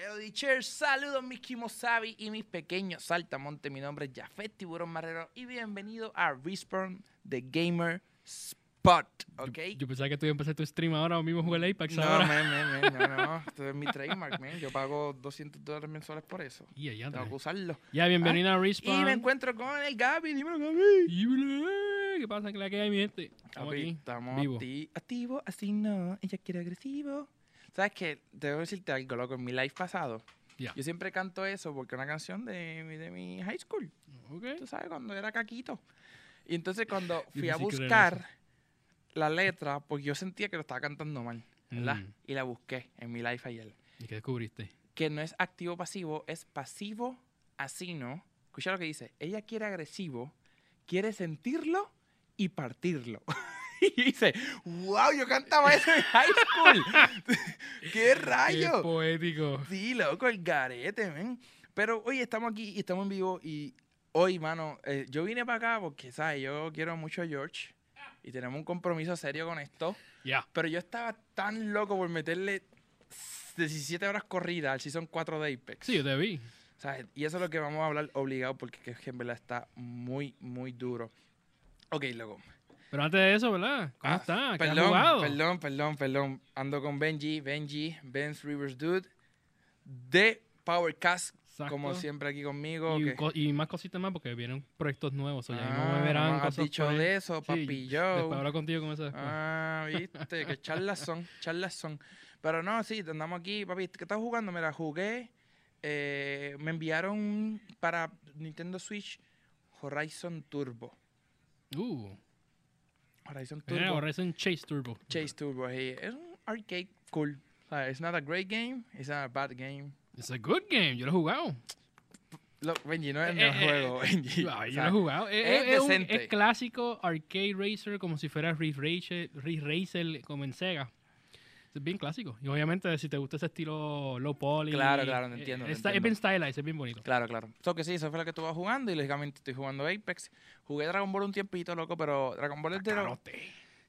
ya lo dicho, saludos mis Kimosabi y mis pequeños saltamontes. Mi nombre es Jafet Tiburón Marrero y bienvenido a Respawn The Gamer Spot, ¿ok? Yo pensaba que tú ibas a empezar tu stream ahora mismo jugar el Apex no, ahora. man, man, man, no, no, esto es mi trademark, man. Yo pago 200 dólares mensuales por eso. Y allá Tengo que usarlo. Ya, bienvenido a Y Respawn. me encuentro con el Gaby, dímelo Gaby. Y bla, ¿Qué pasa? ¿Qué la que hay, mi gente? Estamos aquí. Acti- activos, así no. Ella quiere agresivo. ¿Sabes qué? Debo decirte algo, loco. En mi live pasado, Ya. yo siempre canto eso porque es una canción de, mi- de mi high school. Ok. Tú sabes, cuando era caquito. Y entonces cuando fui a buscar la letra, porque yo sentía que lo estaba cantando mal, ¿verdad? Mm. Y la busqué en mi live ayer. ¿Y qué descubriste? Que no es activo-pasivo, es pasivo-asino. Escucha lo que dice. Ella quiere agresivo, quiere sentirlo y partirlo. y dice, wow, yo cantaba eso en high school. ¡Qué Qué rayo! poético. Sí, loco, el garete, men. Pero hoy estamos aquí y estamos en vivo y hoy, mano, eh, yo vine para acá porque, ¿sabes? Yo quiero mucho a George y tenemos un compromiso serio con esto. Ya. Pero yo estaba tan loco por meterle 17 horas corridas al Season 4 de Apex. Sí, yo te vi. ¿sabes? Y eso es lo que vamos a hablar obligado porque es que en verdad está muy, muy duro. Ok, loco. Pero antes de eso, ¿verdad? ¿Cómo Ah, está? ¿Qué has Perdón, jugado? perdón, perdón, perdón. Ando con Benji, Benji, Ben's Rivers Dude, de Powercast, Exacto. como siempre aquí conmigo. Y, más cositas más porque vienen proyectos nuevos. O Ah, no me verán no has dicho de eso, Sí, papi Después Joe. hablo contigo con eso después. Ah, viste, que charlas son, charlas son. Pero no, sí, andamos aquí, papi. ¿Qué estás jugando? Mira, jugué. eh, me enviaron para Nintendo Switch Horizon Turbo. Uh. Horizon Mira, Turbo. Horizon Chase Turbo. Chase Turbo. sí. Es un arcade cool. O sea, it's not a great game, it's not a bad game. It's a good game. Yo lo he jugado. Look, Benji, no es el Eh, eh, juego, Benji. Ah, O yo sea, lo he jugado. Es, es un- es clásico arcade racer como si fuera Racer, Ridge Racer como en Sega. Es bien clásico. Y obviamente si te gusta ese estilo low poly. Claro, claro, eh, entiendo, está- entiendo. Es bien stylized, es bien bonito. Claro, claro. So que sí, eso fue lo que estuve jugando y lógicamente estoy jugando Apex. Jugué Dragon Ball un tiempito, loco, pero Dragon Ball es de lo- Carote.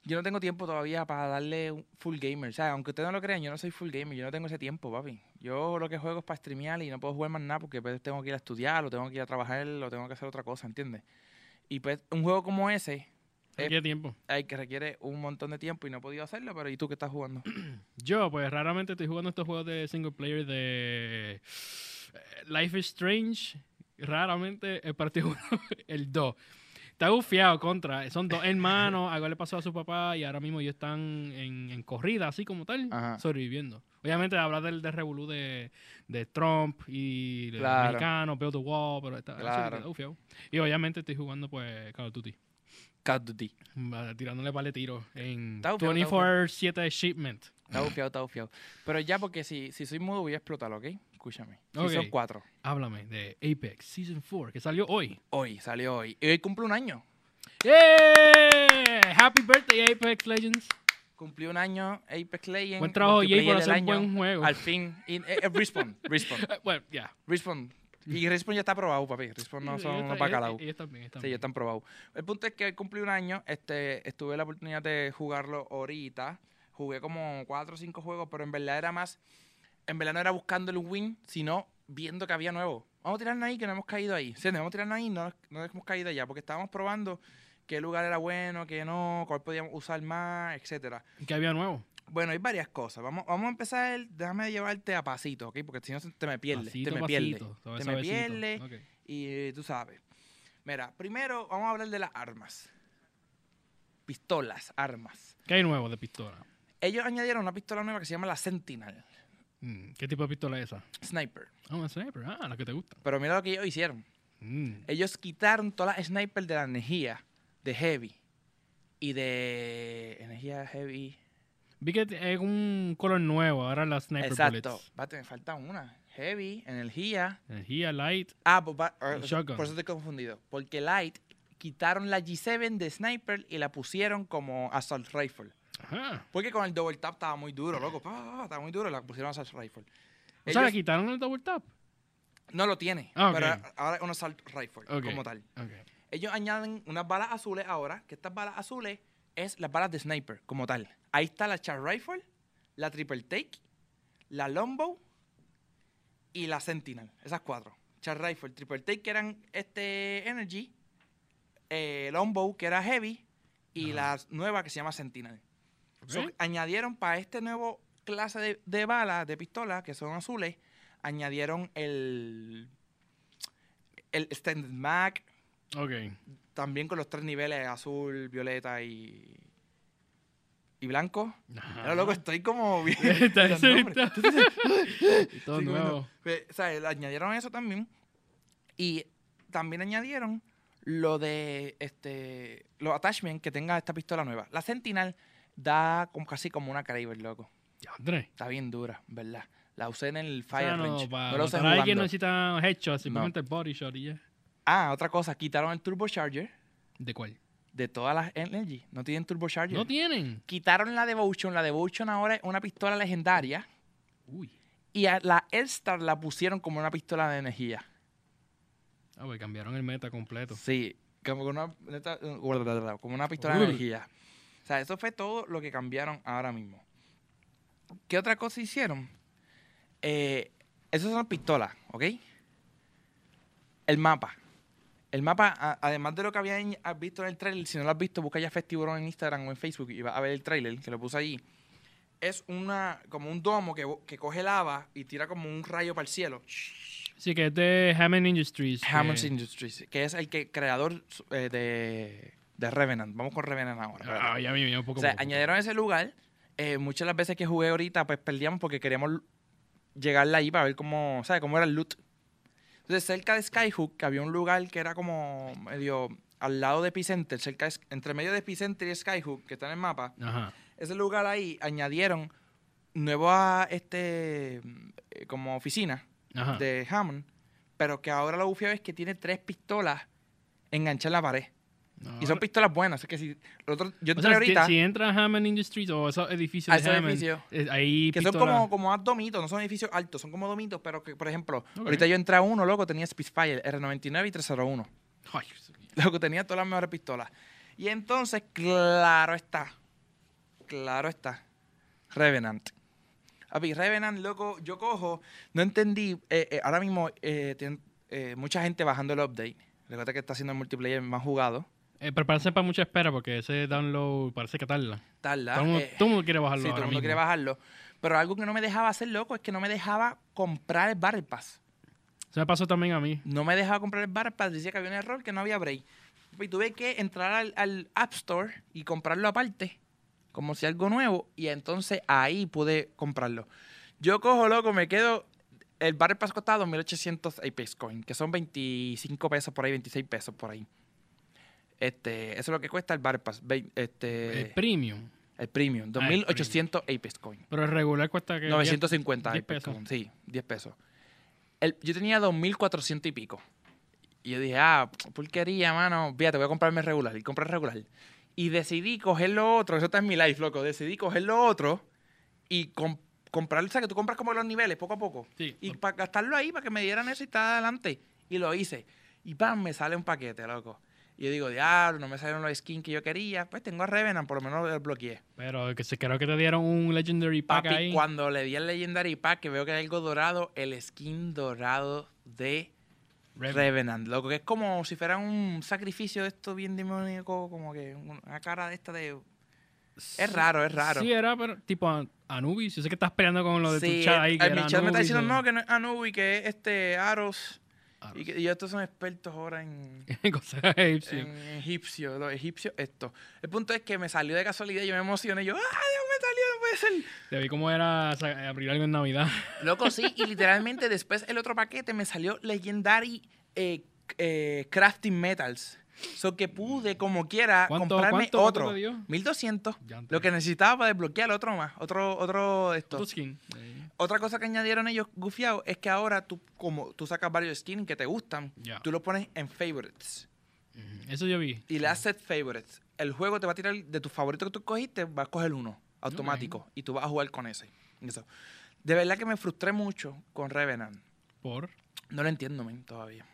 Yo no tengo tiempo todavía para darle un full gamer. O sea, aunque ustedes no lo crean, yo no soy full gamer. Yo no tengo ese tiempo, papi. Yo lo que juego es para streamear y no puedo jugar más nada porque pues, tengo que ir a estudiar, o tengo que ir a trabajar, o tengo que hacer otra cosa, ¿entiendes? Y pues un juego como ese Eh, ¿Qué tiempo? hay que requiere un montón de tiempo y no he podido hacerlo, pero ¿y tú qué estás jugando? Yo, pues raramente estoy jugando estos juegos de single player de eh, Life is Strange. Raramente he partido el 2. Está bufiado contra. Son dos hermanos. Algo le pasó a su papá y ahora mismo ellos están en, en corrida, así como tal, Ajá. sobreviviendo. Obviamente habla del de revolú de, de Trump y de Claro. mexicano, Build the Wall, pero está, Claro. está bufiado. Y obviamente estoy jugando pues Call of Duty. Call of Duty. Va, Tirándole vale tiro en Está bufiado, está bufiado. 24-7 shipment. Está bufiado, está bufiado. Pero ya porque si, si soy mudo voy a explotar, ¿ok? Escúchame. Ok. Son cuatro. Háblame de Apex Season 4, que salió hoy. Hoy, salió hoy. Y hoy cumple un año. ¡Yeah! Happy birthday, Apex Legends. Cumplió un año Apex Legends. Buen trabajo, Jay, por hacer un buen juego. Al fin. Y, eh, eh, Respawn, Respawn, Bueno, ya. Respawn. Y Respawn ya está aprobado, papi. Respawn no son unos bacalaos. Ellos también, ellos Sí, ya también. están probados. El punto es que cumplí un año. Este, estuve la oportunidad de jugarlo ahorita. Jugué como cuatro o cinco juegos, pero en verdad era más. En verdad no era buscando el win, sino viendo que había nuevo. Vamos a tirarnos ahí, que no hemos caído ahí. Sí, vamos a tirarnos ahí, no, no hemos caído allá, porque estábamos probando qué lugar era bueno, qué no, cuál podíamos usar más, etcétera. ¿Qué había nuevo? Bueno, hay varias cosas. Vamos, vamos a empezar. Déjame llevarte a pasito, ¿ok? Porque si no te me pierdes. Pasito, te me pierdes. Te me pierdes. Y eh, tú sabes. Mira, primero vamos a hablar de las armas. Pistolas, armas. ¿Qué hay nuevo de pistola? Ellos añadieron una pistola nueva que se llama la Sentinel. Mm, ¿Qué tipo de pistola es esa? Sniper. Ah, una sniper. Ah, la que te gusta. Pero mira lo que ellos hicieron. Mm. Ellos quitaron todas las snipers de la energía de Heavy. Y de energía Heavy. Vi que es un color nuevo, ahora las sniper Exacto. bullets. Bate, me falta una. Heavy, energía. Energía, light. Ah, pues va- ah, shotgun. por eso estoy confundido. Porque Light quitaron la G7 de Sniper y la pusieron como Assault Rifle. Ajá. Porque con el double tap estaba muy duro, loco. Estaba muy duro, la pusieron Assault Rifle. O sea, le Ellos- quitaron el double tap. no lo tiene, Ah, ok. pero ahora es un Assault Rifle como tal. Ok. Ellos añaden unas balas azules ahora, que estas balas azules es las balas de Sniper como tal. Ahí está la Char Rifle, la Triple Take, la Longbow y la Sentinel. Esas cuatro. Charge Rifle, Triple Take, que eran este Energy. Eh, Longbow, que era Heavy. Y la nueva que se llama Sentinel. So, añadieron para este nuevo clase de, de balas, de pistolas, que son azules, añadieron el, el Standard Mag, Ok. también con los tres niveles, azul, violeta y, y blanco. Pero loco, estoy como bien. Está- está- Y todo Sí, nuevo. bueno, o sea, añadieron eso también. Y también añadieron lo de este los attachments que tenga esta pistola nueva. La Sentinel da como, casi como una Kraber, loco. André. Está bien dura, ¿verdad? La usé en el O Fire Range. no, para no lo usé matar a alguien no necesita simplemente el body shot y ya. Ah, otra cosa, quitaron el turbocharger ¿De cuál? De todas las Energy. No tienen turbocharger. No tienen. Quitaron la Devotion. La Devotion ahora es una pistola legendaria. Uy. Y a la Elstar la pusieron como una pistola de energía. Ah, pues cambiaron el meta completo. Sí, como una, como una pistola Uy. de energía. O sea, eso fue todo lo que cambiaron ahora mismo. ¿Qué otra cosa hicieron? Eh, esas son pistolas, ¿ok? El mapa. El mapa, a- además de lo que habían visto en el trailer, si no lo has visto, busca ya Festivalón en Instagram o en Facebook y vas a ver el trailer que lo puse allí. Es una, como un domo que, que coge lava y tira como un rayo para el cielo. Sí, que es de Hammond Industries. que- Hammond Industries, que es el que creador eh, de, de Revenant. Vamos con Revenant ahora. Ah, ya un poco. o sea, poco. añadieron ese lugar. eh, muchas de las veces que jugué ahorita, pues perdíamos porque queríamos llegarle ahí para ver cómo, ¿sabes? Cómo era el loot. Entonces, cerca de Skyhook, que había un lugar que era como medio al lado de Epicenter, cerca de- entre medio de Epicenter y Skyhook, que está en el mapa, Ajá. ese lugar ahí añadieron nueva, este, eh, como oficina Ajá. de Hammond, pero que ahora lo bufiado es que tiene tres pistolas enganchadas en la pared. No, Y son pistolas buenas. Es que si otro- yo o entré sea, si- ahorita, si entras a Hammond Industries o esos edificios de esos Hammond, edificios. eh, ahí que son como, como domitos, no son edificios altos, son como domitos, pero que, por ejemplo, ahorita yo entré a uno, loco, tenía Spitfire, R99 y 301. Ay, Loco, tenía todas las mejores pistolas. Y entonces, claro está, claro está, Revenant. Papi, Revenant, loco, yo cojo, no entendí, eh, eh, ahora mismo eh, tienen, mucha gente bajando el update. Recuerda que está haciendo el multiplayer más jugado. Eh, prepárense para mucha espera porque ese download parece que tarda. Tarda. Todo el mundo, eh, todo el mundo quiere bajarlo Sí, todo el mundo quiere bajarlo. Pero algo que no me dejaba hacer loco es que no me dejaba comprar el Battle Pass. Eso me pasó también a mí. No me dejaba comprar el Battle Pass. Decía que había un error, que no había break. Y tuve que entrar al, al App Store y comprarlo aparte, como si algo nuevo. Y entonces ahí pude comprarlo. Yo cojo, loco, me quedo... El Battle Pass costaba 2.800 Apex Coin, que son 25 pesos por ahí, 26 pesos por ahí. Este, eso es lo que cuesta el Battle Pass. Este, el premium. el Premium, Ah, el 2.800 Apex Coin. Pero el regular cuesta que. 950 10 Apex pesos. Coin, Sí, 10 pesos. El- yo tenía 2.400 y pico. Y yo dije, ah, porquería, mano. Fíjate, voy a comprarme el regular. Y compré el regular. Y decidí coger lo otro. Eso está en mi life, loco. Decidí coger lo otro y com- comprar. O sea, que tú compras como los niveles poco a poco. Sí. Y para gastarlo ahí, para que me dieran eso y estar adelante. Y lo hice. Y pam, me sale un paquete, loco. Y yo digo, diablo, no me salieron los skins que yo quería. Pues tengo a Revenant, por lo menos lo bloqueé. Pero que se creo que te dieron un Legendary Pack Papi, ahí. cuando le di el Legendary Pack, que veo que hay algo dorado, el skin dorado de Revenant. Revenant, loco, que es como si fuera un sacrificio de esto bien demoníaco, como que una cara de esta de... Es raro, es raro. Sí, era pero, tipo An- Anubis. Yo sé que estás peleando con lo de Sí, tu chat ahí. el- Que el- era mi chat me está Anubis diciendo, o- no, que no es Anubi, que es este Aros, y, que, y estos son expertos ahora en... Cosas egipcias. en egipcio, los egipcios, esto. El punto es que me salió de casualidad, yo me emocioné, yo, ¡ah, Dios me salió, no puede ser! Te vi cómo era sa- abrir algo en Navidad. Loco, sí, y literalmente después el otro paquete me salió Legendary eh, eh, Crafting Metals. So que pude, como quiera, ¿Cuánto- comprarme cuánto- cuánto otro. te dio? 1200. Ya, Lo que necesitaba para desbloquear otro más. Otro, otro esto. Skin. Eh, Otra cosa que añadieron ellos gufiados es que ahora tú, como tú sacas varios skins que te gustan, tú los pones en favorites. Eso yo vi. Y le set favorites. El juego te va a tirar de tus favoritos que tú cogiste, va a coger uno, automático. Y tú vas a jugar con ese. Eso. De verdad que me frustré mucho con Revenant. Por. No lo entiendo, men, todavía.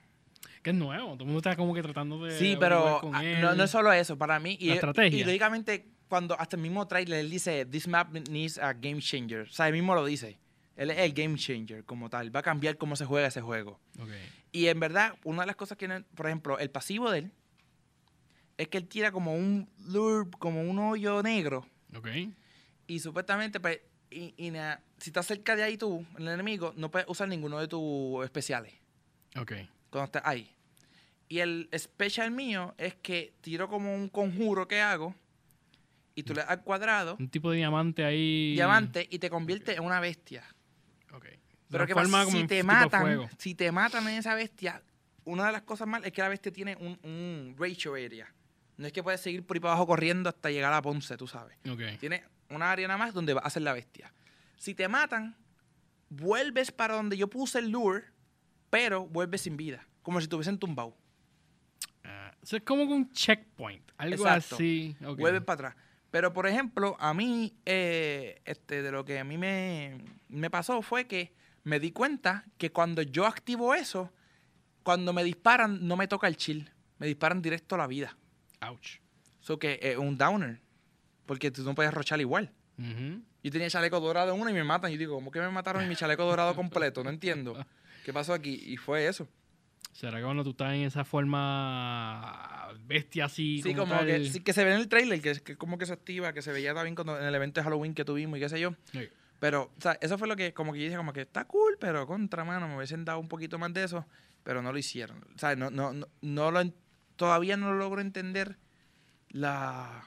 Que es nuevo. Todo el mundo está como que tratando de. Sí, pero con él. no, no es solo eso. Para mí, y, La estrategia. y lógicamente, cuando hasta el mismo trailer él dice, This map needs a game changer. O sea, él mismo lo dice. Él es el game changer como tal. Va a cambiar cómo se juega ese juego. Y en verdad, una de las cosas que, por ejemplo, el pasivo de él es que él tira como un lure, como un hoyo negro. Ok. Y supuestamente, pues, y, y na- si estás cerca de ahí tú, el enemigo, no puedes usar ninguno de tus especiales Ok. cuando estés ahí. Y el special mío es que tiro como un conjuro que hago y tú le das al cuadrado, Un tipo de diamante ahí. diamante, y te convierte en una bestia. Ok. Pero Una ¿qué forma pasa? Si te matan, si te matan en esa bestia, una de las cosas mal es que la bestia tiene un, un ratio area. No es que puedes seguir por ahí para abajo corriendo hasta llegar a Ponce, tú sabes. Ok. Tiene una área nada más donde va a ser la bestia. Si te matan, vuelves para donde yo puse el lure, pero vuelves sin vida. Como si tuviesen tumbado. Eso es como un checkpoint. Algo Exacto. así. Ok. Vuelves para atrás. Pero, por ejemplo, a mí, eh, este, de lo que a mí me, me pasó fue que me di cuenta que cuando yo activo eso, cuando me disparan, no me toca el chill. Me disparan directo a la vida. Ouch. Eso que es un downer. Porque tú no puedes rochar igual. Ujú. Yo tenía chaleco dorado en una y me matan. Yo digo, ¿cómo que me mataron mi chaleco dorado completo? No entiendo. ¿Qué pasó aquí? Y fue eso. ¿Será que cuando tú estás en esa forma bestia así? Sí, como tal? que, sí, que se ve en el trailer, que, que como que se activa, que se veía también cuando, en el evento de Halloween que tuvimos y qué sé yo. Sí. Pero, o sea, eso fue lo que como que yo dije, como que está cool, pero contra mano, me hubiesen dado un poquito más de eso, pero no lo hicieron. O sea, no, no, no, no lo, todavía no logro entender la...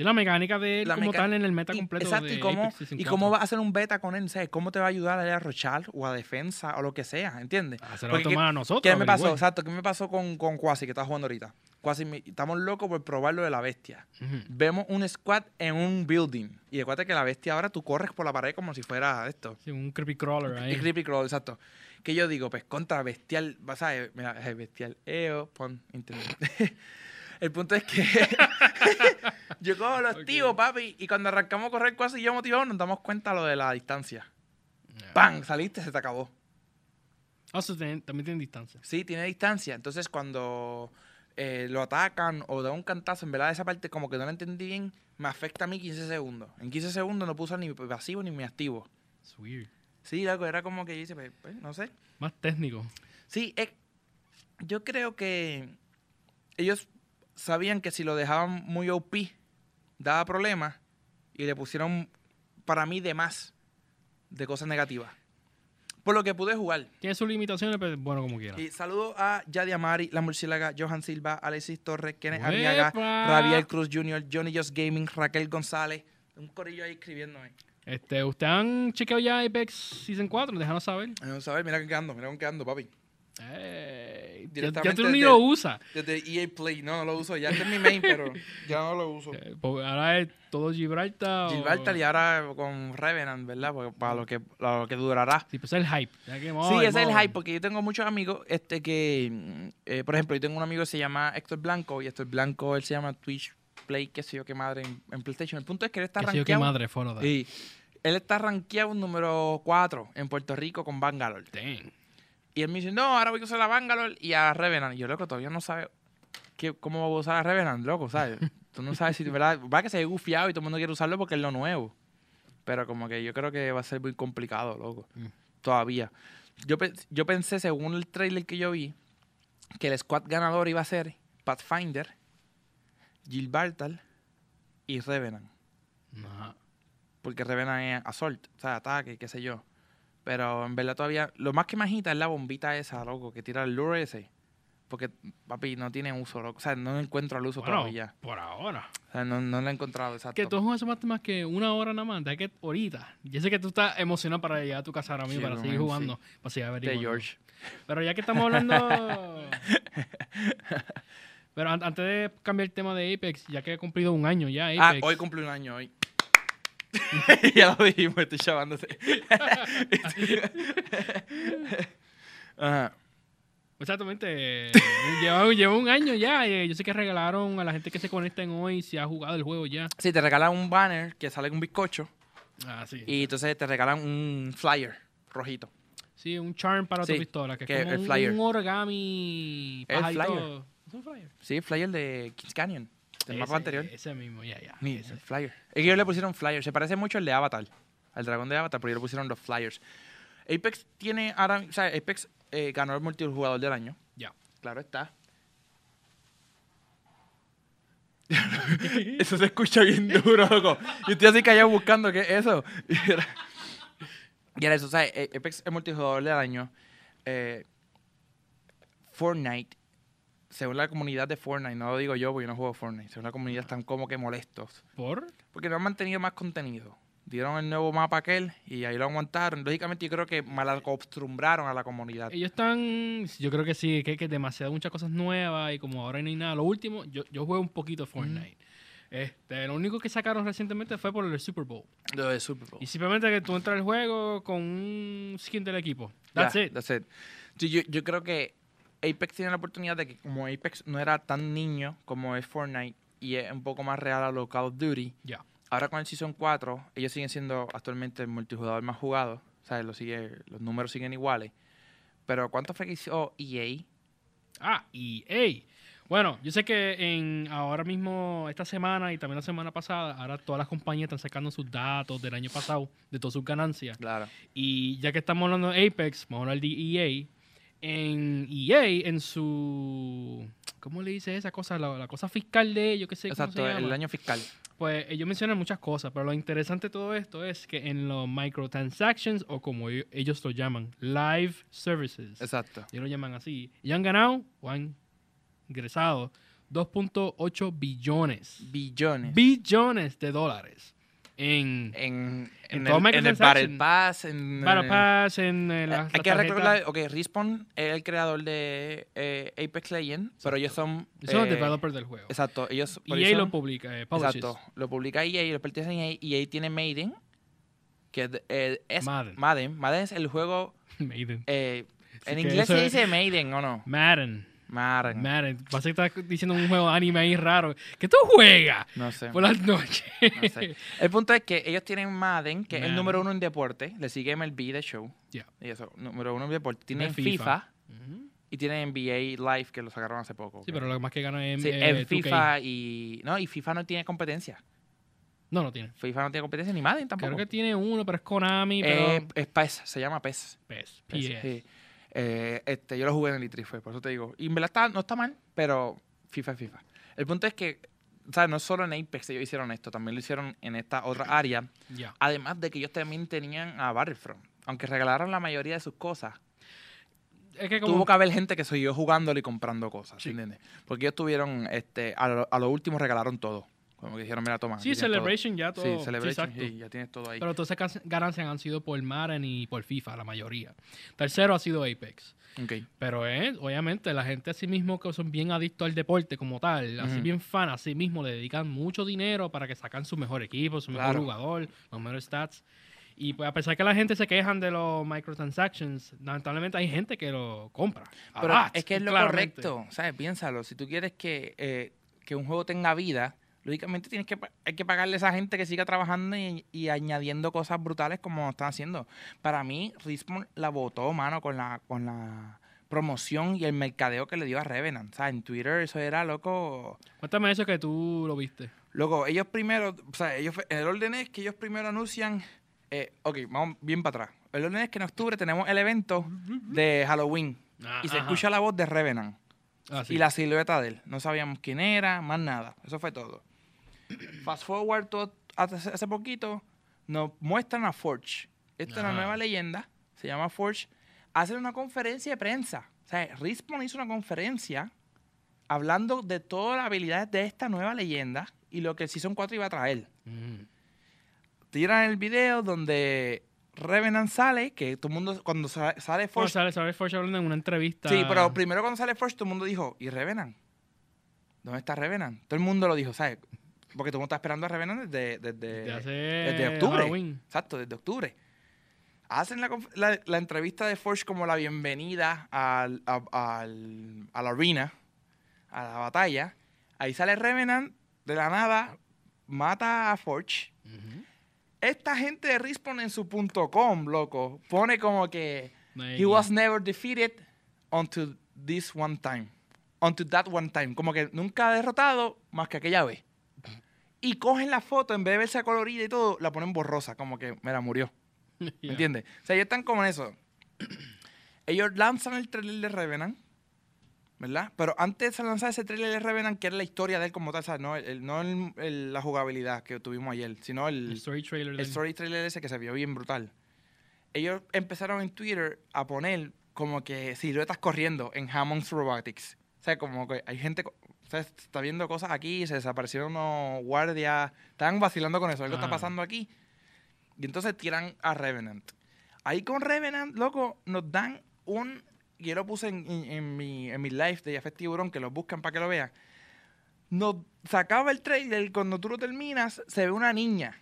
Sí, la mecánica de él La como tal en el meta y- completo. exacto, de y cómo, Apex y cómo 4. va a hacer un beta con él, ¿sabes? ¿Cómo te va a ayudar a, ir a rochar o a defensa o lo que sea, ¿entiendes? Ah, se lo va a Porque tomar a nosotros. ¿Qué me pasó? Exacto, ¿qué me pasó con, con Quasi que está jugando ahorita? Quasi, estamos locos por probar lo de la bestia. Vemos un squad en un building. Y acuérdate que la bestia ahora tú corres por la pared como si fuera esto. Sí, un creepy crawler ahí. Y creepy crawl, exacto. Que yo digo, pues contra bestial, ¿sabes? Mira, es bestial. EO, pon internet. El punto es que yo cojo los Ok. activo, papi, y cuando arrancamos a correr casi yo motivado, nos damos cuenta lo de la distancia. Ya. ¡Pam! Saliste, se te acabó. Ah, también tiene distancia. Sí, tiene distancia. Entonces, cuando eh, lo atacan o da un cantazo, en verdad esa parte como que no la entendí bien, me afecta a mí 15 segundos. En 15 segundos no puse ni mi pasivo ni mi activo. Es weird. Sí, loco, era como que yo dice, pues, pues, no sé. Más técnico. Sí, es- yo creo que ellos sabían que si lo dejaban muy OP, daba problemas y le pusieron para mí de más de cosas negativas. Por lo que pude jugar. Tiene sus limitaciones, pero bueno, como quiera. Y saludo a Yadi Amari, La Murciélaga, Johan Silva, Alexis Torres, Kenneth Arriaga, ¡Epa! Rabiel Cruz Jr., Johnny Just Gaming, Raquel González. Un corillo ahí escribiéndome. Este, ¿Ustedes han chequeado ya Apex Season 4? Déjanos saber. Vamos a ver, mira con qué ando, mira con qué ando, papi. Ey, ya, tú ni lo usas. Desde EA Play, no, no lo uso. Ya este es mi main, pero ya no lo uso. Eh, ahora es todo Gibraltar. o- Gibraltar y ahora con Revenant, ¿verdad? Porque para lo que, para lo que durará. Sí, pues es el hype. Sí, es el hype, porque yo tengo muchos amigos este que, mm, eh, por ejemplo, yo tengo un amigo que se llama Héctor Blanco, y Héctor Blanco, él se llama Twitch Play, qué sé yo qué madre, en, en PlayStation. El punto es que él está Que sé yo qué rankeado. madre follow that. Sí, él está rankeado número 4 en Puerto Rico con Bangalore. Damn. Y él me dice, no, ahora voy a usar a Bangalore y a Revenant. Y yo, loco, todavía no sabe qué, cómo voy a usar a Revenant, loco, ¿sabes? Tú no sabes si, ¿verdad? Va que se ve gufiado y todo el mundo quiere usarlo porque es lo nuevo. Pero como que yo creo que va a ser muy complicado, loco. Mm. Todavía. Yo, yo pensé, según el trailer que yo vi, que el squad ganador iba a ser Pathfinder, Gilbartal y Revenant. Ajá. Porque Revenant es Assault, o sea, ataque, qué sé yo. Pero en verdad todavía, lo más que me agita es la bombita esa, loco, que tira el lure ese. Porque, papi, no tiene uso, loco. O sea, no encuentro el uso Bueno, todavía. por ahora. O sea, no, no lo he encontrado, exacto. Que tú eso más, más que una hora nada más. De que ahorita. Yo sé que tú estás emocionado para llegar a tu casa ahora mismo, Sí, para seguir jugando. Para seguir de averiguando. George. Pero ya que estamos hablando. Pero an- antes de cambiar el tema de Apex, ya que he cumplido un año ya, Ah, Apex. hoy cumple un año, hoy. ya lo dijimos, estoy chavándote. Ajá. Exactamente. lleva, lleva un año ya. eh, Yo sé que regalaron a la gente que se conecten hoy si ha jugado el juego ya. Sí, te regalan un banner que sale con un bizcocho Ah, sí. y entonces te regalan un flyer rojito. Sí, un charm para tu Sí, pistola, que, que es como el un, flyer. un origami. El flyer. ¿Es un flyer? Sí, flyer de Kings Canyon, del Ese- mapa anterior. Ese mismo, ya, ya. Ni- ese. el flyer. Es que ellos le pusieron flyer, se parece mucho al de Avatar. al dragón de Avatar, pero ellos le pusieron los flyers. Apex tiene ahora, o sea, Apex eh, ganó el multijugador del año. Ya. Claro está. eso se escucha bien duro, loco. Yo estoy así callado buscando qué es eso. Y era, y era eso, o sea, eh, Apex es el multijugador del año. Eh, Fortnite, según la comunidad de Fortnite, no lo digo yo porque yo no juego Fortnite, según la comunidad están como que molestos. ¿Por? Porque no han mantenido más contenido. Dieron el nuevo mapa aquel y ahí lo aguantaron. Lógicamente yo creo que mal acostumbraron a la comunidad. Ellos están, yo creo que sí, que, que demasiado muchas cosas nuevas y como ahora no hay nada. Lo último, yo, yo juego un poquito Fortnite. Este, lo único que sacaron recientemente fue por el Super Bowl. Lo de Super Bowl. Y simplemente que tú entras al juego con un skin del equipo. That's it. That's it. Yo, yo creo que Apex tiene la oportunidad de que como Apex no era tan niño como es Fortnite y es un poco más real a lo Call of Duty, Ya. ahora con el Season 4 ellos siguen siendo actualmente el multijugador más jugado. O sea, lo sigue, los números siguen iguales. Pero ¿cuánto fue que hizo EA? Ah, EA. Bueno, yo sé que en ahora mismo, esta semana y también la semana pasada, ahora todas las compañías están sacando sus datos del año pasado, de todas sus ganancias. Claro. Y ya que estamos hablando de Apex, vamos a hablar de EA. En EA, en su. ¿Cómo le dice esa cosa? La, la cosa fiscal de ellos, que sé cómo Exacto, se el año fiscal. Pues ellos mencionan muchas cosas, pero lo interesante de todo esto es que en los microtransactions, o como ellos- ellos lo llaman, live services, Exacto. ellos lo llaman así, y han ganado o han ingresado 2.8 billones, Billones. billones de dólares en en, En en, el, en el Battle. Pass. En, Battle eh, Pass, en eh, las Hay que recordar, ok, Respawn es el creador de eh, Apex Legends, pero ellos son... Ellos son los eh, developers del juego. Exacto, ellos... EA ellos lo son- publica. Exacto, lo publica EA lo pertenece a EA, EA tiene Maiden, que es, de- es Madden. Madden. Madden es el juego... Maiden. en inglés se dice Maiden, ¿o no? Madden. Madden. Madden. Vas a estar diciendo un juego de anime ahí raro. ¿Qué tú juegas No sé. por las noches? no sé. El punto es que ellos tienen Madden, que es el número uno en deporte. Le sigue MLB de show. Ya. Y eso, número uno en deporte. Tienen FIFA. Y tienen NBA Live, que lo sacaron hace poco. Sí, pero lo más que gana es Sí, eh, en 2K. FIFA y. No, y FIFA no tiene competencia. No, no tiene. FIFA no tiene competencia ni Madden tampoco. Creo que tiene uno, pero es Konami, Eh, es PES, se llama PES. PES. PES, PS. sí. Eh, este, yo lo jugué en el E3, fue, por eso te digo. Y en verdad está- no está mal, pero FIFA es FIFA. El punto es que, sea, no solo en Apex ellos hicieron esto, también lo hicieron en esta otra área. Ya. Además de que ellos también tenían a Battlefront. Aunque regalaron la mayoría de sus cosas, Es que como... tuvo que haber gente que siguió jugándolo y comprando cosas, Sí. ¿entiendes? Porque ellos tuvieron, este, a lo, a lo último regalaron todo. Como que dijeron, mira, toma. Sí, tienes todo. Celebration ya todo. Sí, Celebration, sí, ya tienes todo ahí. Pero todas esas ganancias han sido por Madden y por FIFA, la mayoría. Tercero ha sido Apex. Ok. Pero es, obviamente, la gente así mismo que son bien adictos al deporte como tal, así bien fan, así mismo le dedican mucho dinero para que sacan su mejor equipo, su mejor Claro. jugador, los mejores stats. Y pues a pesar que la gente se quejan de los microtransactions, lamentablemente hay gente que lo compra. Pero es que es lo claramente. correcto, ¿sabes? Piénsalo. Si tú quieres que, eh, que un juego tenga vida, lógicamente tienes que, hay que pagarle a esa gente que siga trabajando y, y añadiendo cosas brutales como están haciendo. Para mí, Respawn la votó, mano, con la, con la promoción y el mercadeo que le dio a Revenant. O sea, en Twitter eso era loco. Cuéntame eso que tú lo viste. Loco, ellos primero, o sea, ellos, el orden es que ellos primero anuncian, eh, ok, vamos bien para atrás. El orden es que en octubre tenemos el evento de Halloween y se Ajá. escucha la voz de Revenant Ah, sí. y la silueta de él. No sabíamos quién era, más nada. Eso fue todo. Fast forward todo, hace, hace poquito, nos muestran a Forge. Esta es una nueva leyenda, se llama Forge. Hacen una conferencia de prensa. O sea, Respawn hizo una conferencia hablando de todas las habilidades de esta nueva leyenda y lo que el Season 4 iba a traer. Mm. Tiran el video donde Revenant sale, que todo el mundo, cuando sa- sale Forge, sale, sale Forge hablando en una entrevista. Sí, pero primero cuando sale Forge, todo el mundo dijo, ¿y Revenant? ¿Dónde está Revenant? Todo el mundo lo dijo, ¿sabes? Porque todo el mundo está esperando a Revenant desde, desde, Desde hace desde octubre. Halloween. Exacto, desde octubre. Hacen la, conf- la- la entrevista de Forge como la bienvenida al, a, al- a la arena, a la batalla. Ahí sale Revenant, de la nada, mata a Forge. Esta gente de Respawn en su punto .com, loco, pone como que... He was never defeated until this one time. Until that one time. Como que nunca ha derrotado más que aquella vez. Y cogen la foto, en vez de verse colorida y todo, la ponen borrosa, como que, mira, murió. ¿Me Yeah. entiendes? O sea, ellos están como en eso. Ellos lanzan el trailer de Revenant, ¿verdad? Pero antes de lanzar ese trailer de Revenant, que era la historia de él como tal, ¿sabes? No, el- no el- el- la jugabilidad que tuvimos ayer, sino El el, story trailer. el story trailer ese que se vio bien brutal. Ellos empezaron en Twitter a poner como que siluetas corriendo en Hammond's Robotics. O sea, como que hay gente, sea, está viendo cosas aquí, se desaparecieron unos guardias, estaban vacilando con eso, algo está pasando aquí. Y entonces tiran a Revenant. Ahí con Revenant, loco, nos dan un... Yo lo puse en, en- en mi, en mi live de Jafet Tiburón, que lo buscan para que lo vean. Nos sacaba el trailer, cuando tú lo terminas, se ve una niña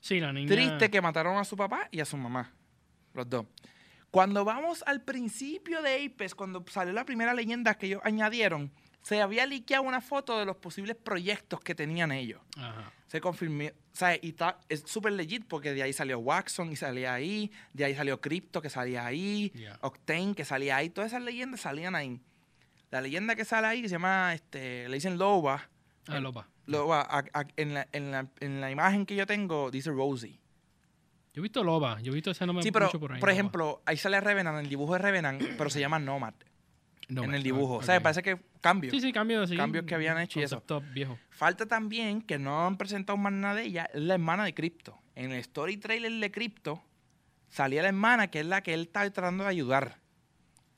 Sí, la niña. triste que mataron a su papá y a su mamá. Los dos. Cuando vamos al principio de Apex, cuando salió la primera leyenda que ellos añadieron, se había liqueado una foto de los posibles proyectos que tenían ellos. Ajá. Se confirmó, o sea, y está, es súper legit porque de ahí salió Waxon y salía ahí, de ahí salió Crypto que salía ahí, Yeah. Octane que salía ahí, todas esas leyendas salían ahí. La leyenda que sale ahí que se llama, este, le dicen Loba, Ah, Loba. Loba a- a- en, la, en, la, en la imagen que yo tengo dice Rosie. Yo he visto Loba. Yo he visto ese nombre Sí, pero, mucho por ahí. por Loba. ejemplo, ahí sale Revenant, en el dibujo de Revenant, pero se llama Nomad En el dibujo. O sea, me parece que cambio. Sí, sí, cambio. Sí. Cambios que habían hecho y eso. Viejo. Falta también que no han presentado más nada de ella, es la hermana de Crypto. En el story trailer de Crypto salía la hermana que es la que él está tratando de ayudar.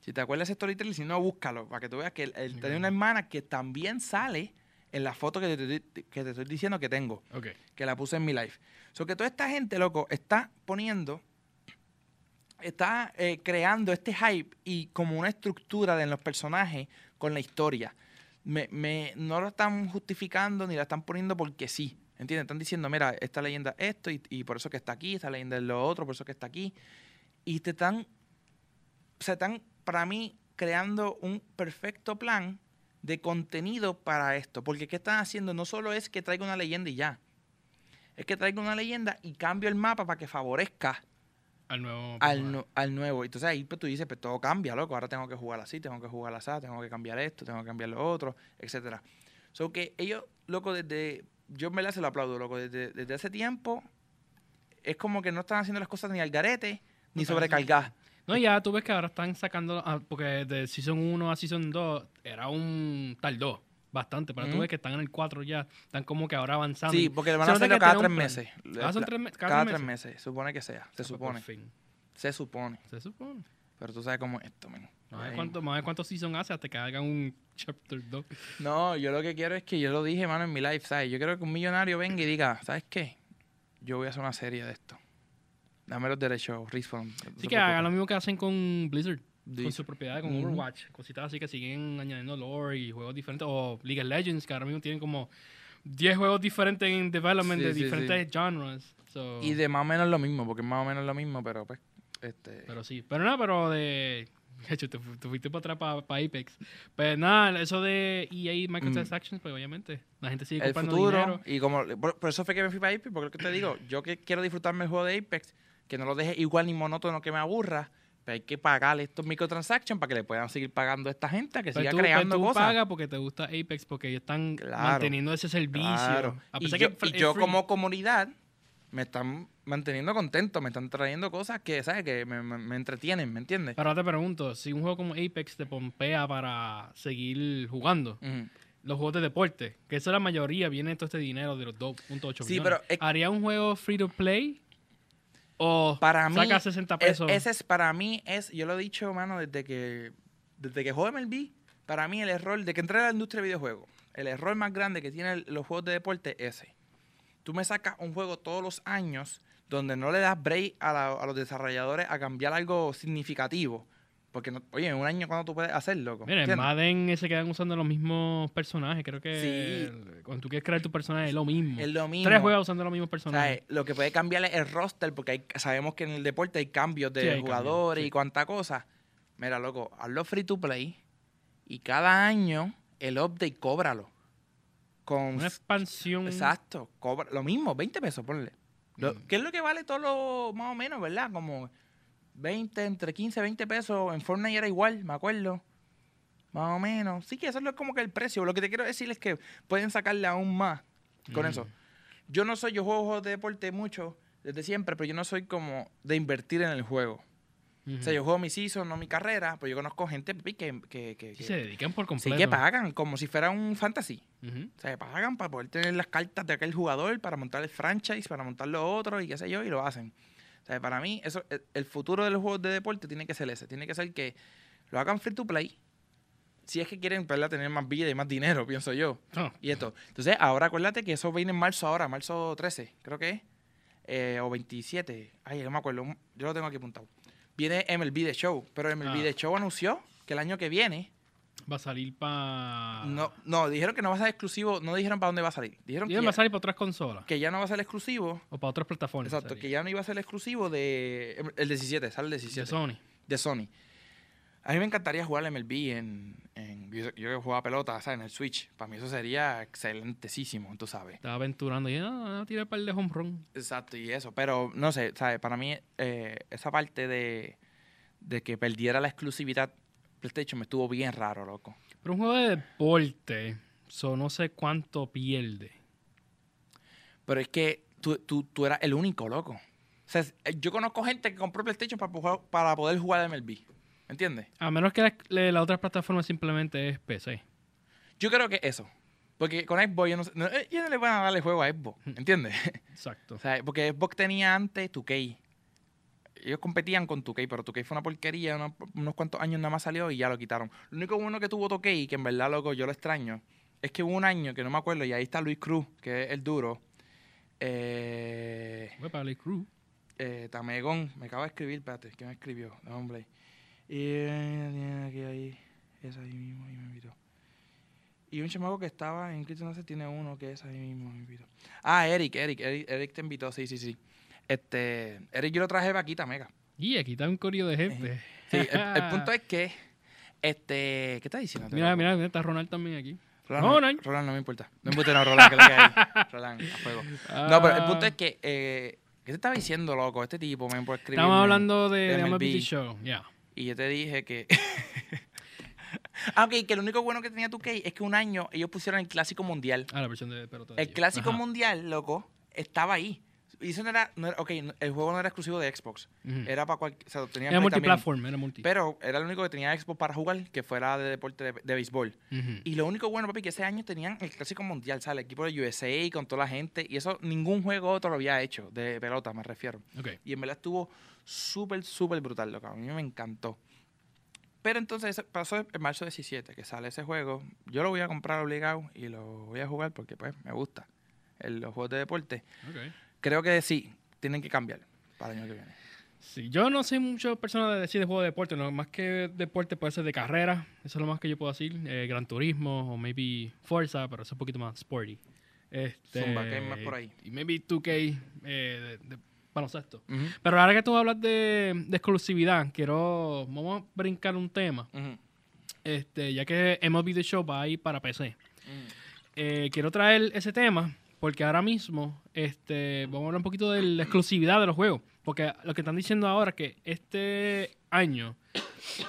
Si te acuerdas de ese story trailer, si no, búscalo, para que tú veas que él, él Ok. tiene una hermana que también sale en la foto que te, que te estoy diciendo que tengo. Ok. que la puse en mi live. So que toda esta gente, loco, está poniendo, está eh, creando este hype y como una estructura de los personajes con la historia. Me, me- no lo están justificando ni la están poniendo porque sí. ¿Entiendes? Están diciendo, mira, esta leyenda es esto y, y por eso que está aquí, esta leyenda es lo otro, por eso que está aquí. Y te están, se están, para mí, creando un perfecto plan de contenido para esto. Porque ¿qué están haciendo? No solo es que traiga una leyenda y ya. Es que traiga una leyenda y cambio el mapa para que favorezca Al nuevo. al, nuevo. Entonces ahí pues, tú dices, pues todo cambia, loco. Ahora tengo que jugar así, tengo que jugar así, tengo que cambiar esto, tengo que cambiar lo otro, etcétera. So que ellos, loco, desde... Yo en verdad se lo aplaudo, loco. Desde, desde hace tiempo es como que no están haciendo las cosas ni al garete, ni No, sobrecargadas. No, ya tú ves que ahora están sacando. ah, porque de Season 1 a Season 2 era un tardó bastante. Pero tú Ujú. ves que están en el 4 ya. Están como que ahora avanzando. Sí, porque lo van a hacerlo que cada tres meses. Ah, son tres cada, cada tres tres meses. Supone que sea. Se Ah, pues, supone. fin. Se supone. Se supone. Pero tú sabes cómo es esto, men. Ver Ahí. cuánto, cuántos season hace hasta que hagan un chapter 2. No, yo lo que quiero es que yo lo dije, mano, en mi live, ¿sabes? Yo quiero que un millonario venga y diga, ¿sabes qué? Yo voy a hacer una serie de esto. Dame los derechos, Respawn. no Así que hagan lo mismo que hacen con Blizzard. Con su propiedad, con. Overwatch. Cositas así que siguen añadiendo lore y juegos diferentes. O League of Legends, que ahora mismo tienen como 10 juegos diferentes en development Sí, de sí, diferentes genres. So, Y de más o menos lo mismo, porque es más o menos lo mismo, pero pues, este... Pero sí. Pero nada, pero de. De hecho, te, fu- te fuiste para atrás para Apex. Pero nada, eso de EA microtransactions, pues obviamente. La gente sigue el comprando futuro, dinero. y como, por, por eso fue que me fui para Apex, porque lo que te digo, yo que quiero disfrutarme el juego de Apex, que no lo deje igual ni monótono que me aburra, hay que pagarle estos microtransactions para que le puedan seguir pagando a esta gente, que Pero siga tú, pero creando tú cosas. pagas porque te gusta Apex, porque ellos están Claro. manteniendo ese servicio. Claro. A Y yo, que y como comunidad me están manteniendo contento, me están trayendo cosas que, ¿sabes? Que me, me- me entretienen, ¿me entiendes? Pero ahora te pregunto, si un juego como Apex te pompea para seguir jugando, los juegos de deporte, que eso la mayoría viene de todo este dinero de los 2.8 Sí, millones, pero ¿haría un juego free to play? ¿O Para mí, saca 60 es- pesos? ese es para mí, es, yo lo he dicho, mano, desde que, desde que juego MLB, para mí el error de que entré a la industria de videojuegos, el error más grande que tienen los juegos de deporte es ese. Tú me sacas un juego todos los años donde no le das break a, la- a los desarrolladores a cambiar algo significativo. Porque, no- oye, en un año, ¿cuándo tú puedes hacerlo? loco? Mira, en. Madden se quedan usando los mismos personajes. Creo que Sí. cuando tú quieres crear tu personaje es lo mismo. Es lo mismo. Tres juegos usando los mismos personajes. lo que puede cambiar es el roster, porque hay- sabemos que en el deporte hay cambios de Sí, hay jugadores cambios, sí. y cuánta cosa. Mira, loco, hazlo free to play y cada año el update cóbralo. Con Una expansión. Exacto, cobra lo mismo, 20 pesos, ponle. Lo- Mm. ¿Qué es lo que vale todo lo más o menos, verdad? Como 20, entre 15, 20 pesos. En Fortnite era igual, me acuerdo. Más o menos. Sí que eso es como que el precio. Lo que te quiero decir es que pueden sacarle aún más con Mm. eso. Yo no soy, yo juego juegos de deporte mucho, desde siempre, pero yo no soy como de invertir en el juego. Ujú. O sea, yo juego mi season, no mi carrera, pero yo conozco gente que, que, que, Sí, se dedican por sí, completo. que pagan, como si fuera un fantasy. Ujú. O sea, pagan para poder tener las cartas de aquel jugador, para montar el franchise, para montar lo otro y qué sé yo, y lo hacen. O sea, para mí, eso, el, el futuro de los juegos de deporte tiene que ser ese. Tiene que ser que lo hagan free to play. Si es que quieren ¿verdad? tener más vida y más dinero, pienso yo. Ah, Y esto. Entonces, ahora acuérdate que eso viene en marzo ahora, marzo 13, creo que es. eh, o 27. Ay, no me acuerdo. Yo lo tengo aquí apuntado. Viene MLB The Show. Pero MLB Ah. The Show anunció que el año que viene. Va a salir para. No, no, dijeron que no va a ser exclusivo. No dijeron para dónde va a salir. Dijeron que va a salir para otras consolas. que ya no va a ser exclusivo. O para otras plataformas. Exacto, sería. que ya no iba a ser exclusivo de. El 17, sale el De 17. Sony. de Sony. A mí me encantaría jugar MLB en. en yo, que jugaba pelota, ¿sabes? En el Switch. Para mí eso sería excelentísimo, tú sabes. Estaba aventurando y no, no, tiré un par de home run. Exacto, y eso. Pero no sé, ¿sabes? Para mí, eh, esa parte de, de que perdiera la exclusividad PlayStation me estuvo bien raro, loco. Pero un juego de deporte, so no sé cuánto pierde. Pero es que tú, tú, tú eras el único, loco. O sea, yo conozco gente que compró PlayStation para, jugar- para poder jugar MLB. ¿Entiendes? A menos que la, la- otra plataforma simplemente es PC. Yo creo que eso. Porque con Xbox yo no, sé- no, eh, ellos no le van a darle juego a Xbox. ¿Entiendes? Exacto. O sea, porque Xbox tenía antes 2K. Ellos competían con 2K, pero 2K fue una porquería. Unos, unos cuantos años nada más salió y ya lo quitaron. Lo único bueno que tuvo 2K, que en verdad, loco, yo lo extraño, es que hubo un año que no me acuerdo, y ahí está Luis Cruz, que es el duro. Eh, para el crew. eh, Tamegón, me acaba de escribir, espérate, ¿qué me escribió? No, hombre. Y eh, aquí ahí, es ahí mismo, y me invitó. Y un chamaco que estaba en Cristo no sé, tiene uno que es ahí mismo, me invitó. Ah, Eric, Eric, Eric, Eric te invitó, sí, sí, sí. Este, Eric yo lo traje vaquita, mega. Y aquí está un corillo de gente. Sí, el, el punto es que, este, ¿qué estás diciendo? Mira, mira, está Ronald también aquí. Roland, Ronald. no, Roland no me importa. No me importa, no, Roland, que que hay. Roland, a fuego. No, pero el punto es que, eh, ¿qué te estaba diciendo, loco? Este tipo me por escribir. Estamos hablando de, de de MLB. Show. Ya. Y yo te dije que. ah, ok, que lo único bueno que tenía 2K es que un año ellos pusieron el Clásico Mundial. Ah, la versión de pelota. de El ellos. Clásico Ajá. Mundial, loco, estaba ahí. Y eso no era, no era- Ok, el juego no era exclusivo de Xbox. Era para cualquier. O sea, tenía Era multiplatform, era multi. Pero era el único que tenía Xbox para jugar que fuera de deporte de, de béisbol. Y lo único bueno, papi, que ese año tenían el Clásico Mundial, ¿sabes? El equipo de USA con toda la gente. Y eso ningún juego otro lo había hecho, de pelota, me refiero. Ok. Y en verdad estuvo súper, súper brutal, loco. A mí me encantó. Pero entonces pasó en marzo 17 que sale ese juego. Yo lo voy a comprar obligado y lo voy a jugar porque pues me gusta. El- los juegos de deporte. Ok. Creo que sí, tienen que cambiar para el año que viene. Sí, yo no soy mucho persona de decir de juego de deporte, no, más que deporte puede ser de carrera, eso es lo más que yo puedo decir, eh, Gran Turismo o maybe Forza, pero es un poquito más sporty. Este, Zumba, ¿qué hay más por ahí? Y maybe 2K eh, de, de baloncesto. Pero ahora que tú hablas de, de exclusividad, quiero, vamos a brincar un tema, este, ya que MLB The Show va a ir para PC. Eh, quiero traer ese tema porque ahora mismo este, vamos a hablar un poquito de la exclusividad de los juegos. Porque lo que están diciendo ahora es que este año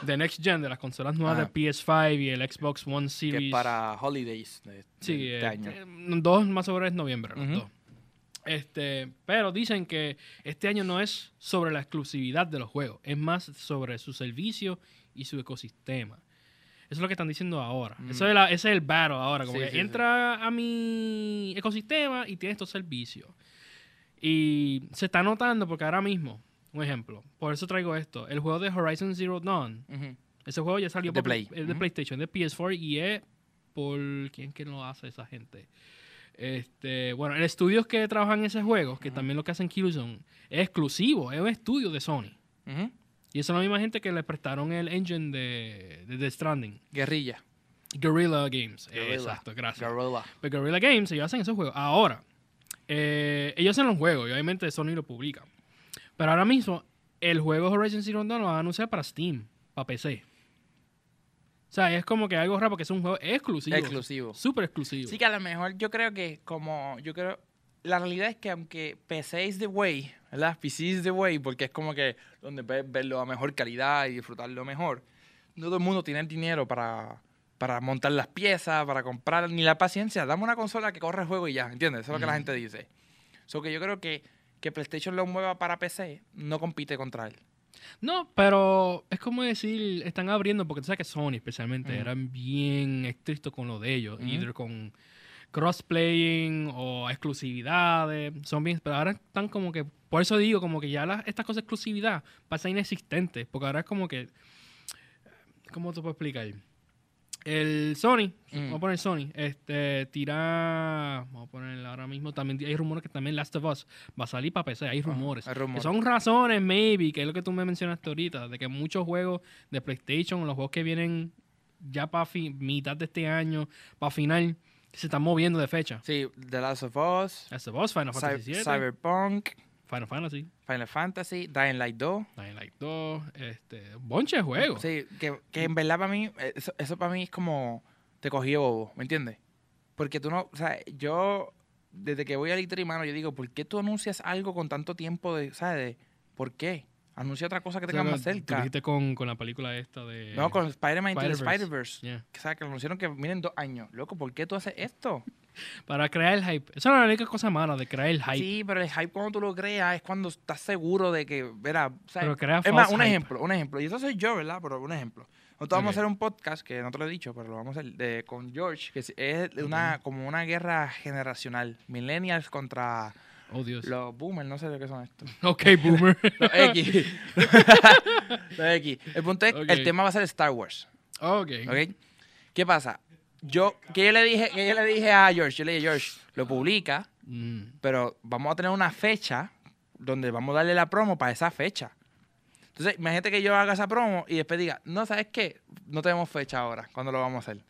de Next Gen, de las consolas nuevas Ajá. de PS5 y el Xbox One Que Series. es para holidays de, de sí, este eh, año. eh, dos más sobre es noviembre, los dos. Este, pero dicen que este año no es sobre la exclusividad de los juegos, es más sobre su servicio y su ecosistema. Eso es lo que están diciendo ahora. Mm. Eso es la- ese es el battle ahora. Como Sí, que sí, sí. entra a mi ecosistema y tiene estos servicios. Y se está notando porque ahora mismo, un ejemplo, por eso traigo esto. El juego de Horizon Zero Dawn, Ujú. ese juego ya salió De por Play. es de. PlayStation, de PS4 y es por quién que lo hace esa gente. Este, bueno, el estudio que trabajan en ese juego, que también lo que hacen Killzone, es exclusivo, es un estudio de Sony. Y esa es la misma gente que le prestaron el engine de, de The Stranding. Guerrilla. Guerrilla Games. Guerrilla. Exacto, gracias. Guerrilla. Pues Guerrilla Games, ellos hacen esos juegos. Ahora, eh, ellos hacen los juegos y obviamente Sony lo publica. Pero ahora mismo, el juego Horizon Zero Dawn lo van a anunciar para Steam, para PC. O sea, es como que algo raro porque es un juego exclusivo. Exclusivo. Súper exclusivo. Sí que a lo mejor yo creo que como yo creo la realidad es que aunque PC is the way, ¿verdad? PC is the way porque es como que donde puedes verlo a mejor calidad y disfrutarlo mejor. No todo el mundo tiene el dinero para para montar las piezas, para comprar, ni la paciencia. Dame una consola que corre el juego y ya, ¿entiendes? Eso es lo que la gente dice. So que yo creo que que PlayStation lo mueva para PC no compite contra él. No, pero es como decir, están abriendo, porque tú sabes que Sony especialmente Ujú. eran bien estrictos con lo de ellos, Ujú. either con crossplaying o exclusividades, son bien, pero ahora están como que, por eso digo, como que ya las, estas cosas de exclusividad pasan inexistentes, porque ahora es como que, ¿cómo te puedo explicar? El Sony, Mm. vamos a poner Sony, este, tira, vamos a poner ahora mismo, también hay rumores que también Last of Us va a salir para PC, hay rumores. hay Que rumores. son razones, maybe, que es lo que tú me mencionaste ahorita, de que muchos juegos de PlayStation, los juegos que vienen ya para mitad de este año, para final, se están moviendo de fecha. Sí, The Last of Us, Last of Us, Final Fantasy VII, Cyberpunk, Final Fantasy, Final Fantasy, Dying Light 2. Dying Light 2, este, bonche de juegos. Sí, que, que en verdad para mí, eso, eso para mí es como te cogí bobo, ¿me entiendes? Porque tú no, o sea, yo desde que voy al Little mano, yo digo, ¿por qué tú anuncias algo con tanto tiempo de, ¿sabes? De, ¿Por qué? Anuncia otra cosa que O sea, tenga lo- más cerca. dijiste con, con la película esta de... No, con Spider-Man Into the Spider-Verse. Yeah. O sea, que anunciaron que vienen dos años. Loco, ¿por qué tú haces esto? Para crear el hype. Esa es la única cosa mala, de crear el hype. Sí, pero el hype cuando tú lo creas es cuando estás seguro de que, verá, o sea, Pero crea es más, un hype. ejemplo, un ejemplo. Y eso soy yo, ¿verdad? Pero un ejemplo. Nosotros vamos a hacer un podcast que no te lo he dicho, pero lo vamos a hacer de, con George, que es- una, como una guerra generacional. Millennials contra Oh, Dios. los boomers, no sé de qué son estos. Ok, boomer. Los X. los X. El punto es, Ok. el tema va a ser Star Wars. ok. ¿Ok? ¿Qué pasa? Yo, que yo le dije, que yo le dije a George, yo le dije, George, lo publica, Mm. pero vamos a tener una fecha donde vamos a darle la promo para esa fecha. Entonces, imagínate que yo haga esa promo y después diga, no, ¿sabes qué? No tenemos fecha ahora, ¿cuándo lo vamos a hacer?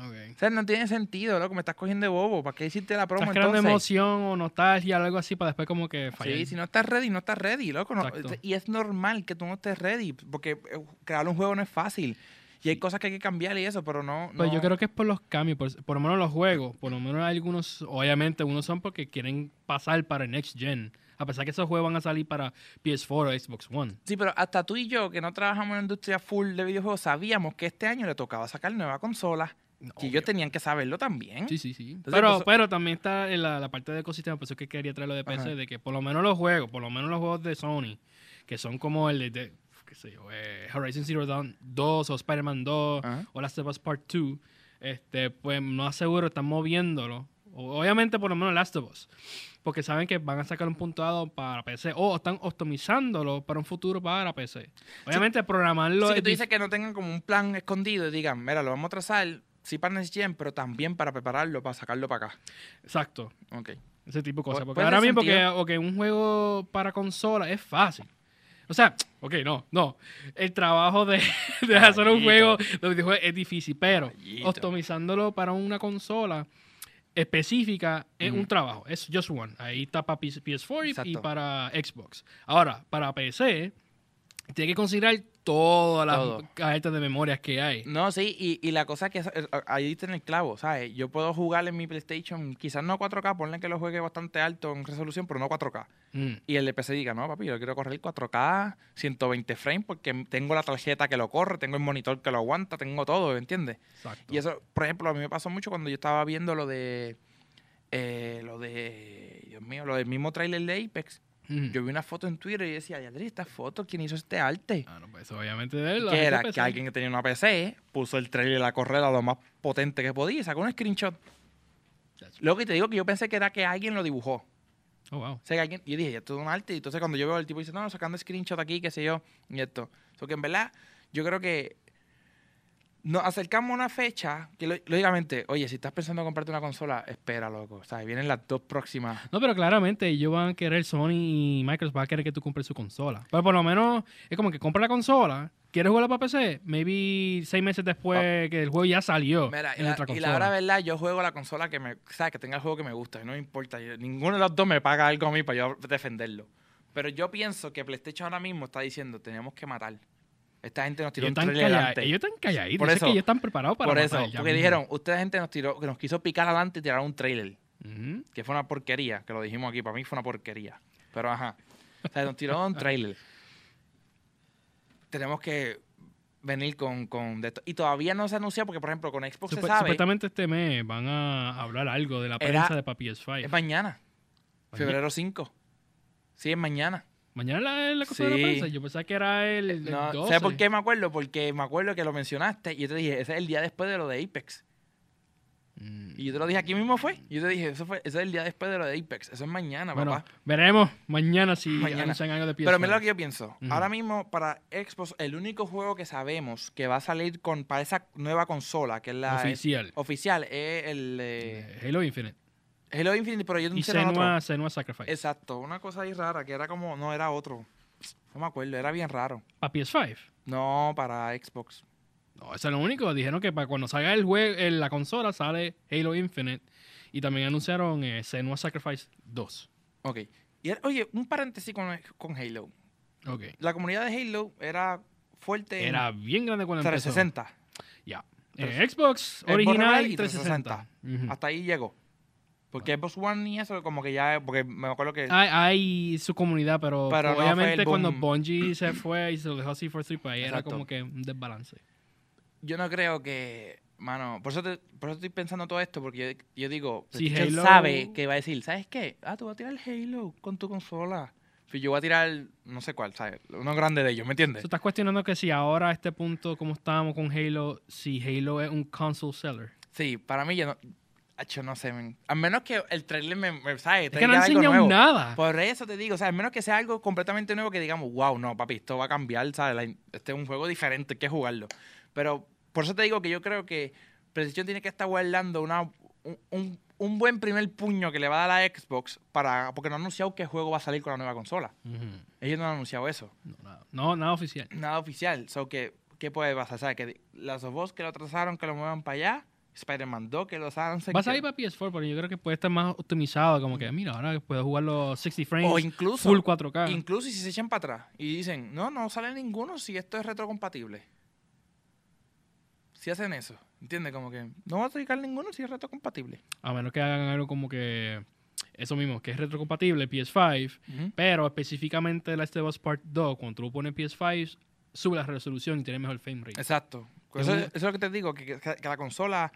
O sea, no tiene sentido, loco, me estás cogiendo de bobo. ¿Para qué hiciste la promo Estás creando entonces? emoción o nostalgia o algo así para después como que fallar. Sí, si no estás ready, no estás ready, loco. no- y es normal que tú no estés ready, porque eh, crear un juego no es fácil. Y hay cosas que hay que cambiar y eso, pero no... Pues yo creo que es por los cambios, por, por lo menos los juegos, por lo menos algunos, obviamente unos son porque quieren pasar para el Next Gen, a pesar que esos juegos van a salir para PS4 o Xbox One. Sí, pero hasta tú y yo, que no trabajamos en la industria full de videojuegos, sabíamos que este año le tocaba sacar nueva consola. Y ellos tenían que saberlo también. Sí, sí, sí. Entonces, pero, pues, pero también está en la, la parte del ecosistema, por eso es que quería traerlo de PC, Ajá. de que por lo menos los juegos, por lo menos los juegos de Sony, que son como el de, de- qué sé yo, eh, Horizon Zero Dawn 2 o Spider-Man 2 Ajá. o Last of Us Part 2, este, pues no aseguro, están moviéndolo. O- Obviamente por lo menos Last of Us, porque saben que van a sacar un puntuado para PC o están optimizándolo para un futuro para PC. Obviamente programarlo Así que tú dices que no tengan como un plan escondido y digan, mira, lo vamos a trazar, sí para Next Gen, pero también para prepararlo, para sacarlo para acá. Exacto. Ok. Ese tipo de cosas. Porque ahora mismo que sentido. ok, un juego para consola es fácil. O sea, ok, no, no. El trabajo de, de hacer un juego de videojuegos es difícil, pero optimizándolo para una consola específica es un trabajo. Es just one. Ahí está para PS- PS4 y- para Xbox. Ahora, para PC, tiene que considerar todas las Todo. cajetas de memorias que hay. No, sí, y, y la cosa es que eh, ahí diste en el clavo, ¿sabes? Yo puedo jugar en mi PlayStation, quizás no a 4K, ponle que lo juegue bastante alto en resolución, pero no 4K. Mm. Y el de PC diga, no, papi, yo quiero correr 4K, 120 frames, porque tengo la tarjeta que lo corre, tengo el monitor que lo aguanta, tengo todo, ¿entiendes? Exacto. Y eso, por ejemplo, a mí me pasó mucho cuando yo estaba viendo lo de. eh, lo de. Dios mío, lo del mismo trailer de Apex. Mm. Yo vi una foto en Twitter y decía, Yadri, esta foto, ¿quién hizo este arte? Ah, no, pues obviamente de la que era que alguien que tenía una PC puso el trailer a correr a lo más potente que podía y sacó un screenshot. Luego que te digo que yo pensé que era que alguien lo dibujó. Oh, wow. O sea, que alguien, yo dije, esto es un arte. Y entonces cuando yo veo al tipo dice, no, sacando screenshot aquí, qué sé yo, y esto. O que en verdad, yo creo que nos acercamos a una fecha que, lógicamente, oye, si estás pensando en comprarte una consola, espera, loco. O sea, vienen las dos próximas. No, pero claramente ellos van a querer, Sony y Microsoft van a querer que tú compres su consola. Pero por lo menos es como que compra la consola, quieres jugarla para PC, maybe seis meses después que el juego ya salió Ah. Mira, y en la, otra y consola. la hora verdad, yo juego la consola que me, o sea, que tenga el juego que me gusta, y no me importa. yo- ninguno de los dos me paga algo a mí para yo defenderlo. Pero yo pienso que PlayStation ahora mismo está diciendo, tenemos que matar. Esta gente nos tiró ellos, un trailer adelante. ellos están calladitos. Por eso- que ellos están preparados para Por eso, porque dijeron, ustedes gente nos tiró, que nos quiso picar adelante y tirar un trailer. Que fue una porquería, que lo dijimos aquí, para mí fue una porquería. Pero ajá. O sea, nos tiró un trailer. Tenemos que venir con, con de esto. Y todavía no se ha anunciado porque, por ejemplo, con Xbox se Supu- sabe. Supuestamente este mes van a hablar algo de la Era- prensa de para PS5. Es mañana. Maña- Febrero 5. Sí, es mañana. Mañana la, la cosa de la Sí. prensa. Yo pensaba que era el, el No, 12. ¿Sabes por qué me acuerdo? Porque me acuerdo que lo mencionaste y yo te dije, ese es el día después de lo de Apex. Mm. Y yo te lo dije aquí mismo fue. Y yo te dije, eso fue, ese es el día después de lo de Apex. Eso es mañana, Bueno, papá. veremos mañana si Mañana. anuncian algo de PS5. Pero mira lo que yo pienso. Ahora mismo, para Xbox, el único juego que sabemos que va a salir con para esa nueva consola, que es la Oficial. oficial, es el Eh, Halo Infinite. Halo Infinite, pero yo no Y sé. Senua, Senua Sacrifice. Exacto, una cosa ahí rara, que era como, no era otro. No me acuerdo, era bien raro. ¿Para PS5? No, para Xbox. No, eso es lo único. Dijeron que para cuando salga el juego, en la consola sale Halo Infinite. Y también anunciaron eh, Senua Sacrifice 2. Ok. Y oye, un paréntesis con, con Halo. Ok. La comunidad de Halo era fuerte en Era bien grande cuando empezó. 360. Ya. Eh, Xbox original y 360. Ujú. Hasta ahí llegó. Porque Xbox One y eso, como que ya. Porque me acuerdo que. Hay, hay su comunidad, pero, Pero obviamente cuando. Bungie se fue y se lo dejó así for 3 pues ahí era como que un desbalance. Yo no creo que. Mano, por eso, te- por eso estoy pensando todo esto, porque yo, yo digo, Si PlayStation Halo- sabe que va a decir, ¿sabes qué? Ah, tú vas a tirar el Halo con tu consola. Si yo voy a tirar, no sé cuál, ¿sabes? Uno grande de ellos, ¿me entiendes? ¿Tú estás cuestionando que si ahora a este punto, como estábamos con Halo, si Halo es un console seller? Sí, para mí yo no. Acho, no sé. A menos que el trailer me, me ¿sabes? Es que no enseñado nada. Por eso te digo, o sea, al menos que sea algo completamente nuevo que digamos, wow, no, papi, esto va a cambiar, ¿sabes? La este es un juego diferente, hay que jugarlo. Pero por eso te digo que yo creo que PlayStation tiene que estar guardando una, un, un- un buen primer puño que le va a dar a Xbox para porque no han anunciado qué juego va a salir con la nueva consola. Ujú. Ellos no han anunciado eso. no, nada. no, nada oficial. Nada oficial. So, que, ¿Qué puede pasar? ¿Sabes? Que las of Us que lo trazaron, que lo muevan para allá. Spider-Man 2, que lo saben. Va a salir para PS4, pero yo creo que puede estar más optimizado. Como que, mira, ahora puedo jugar los 60 frames, O incluso, full 4K. incluso si se echan para atrás y dicen, no, no sale ninguno si esto es retrocompatible. Si hacen eso, ¿entiendes? Como que no va a sacar ninguno si es retrocompatible. A menos que hagan algo como que eso mismo, que es retrocompatible PS5, pero específicamente la Last of Us Part 2, cuando tú lo pones en PS5, sube la resolución y tiene mejor frame rate. Exacto. Eso, es lo que te digo, que, que- que la consola,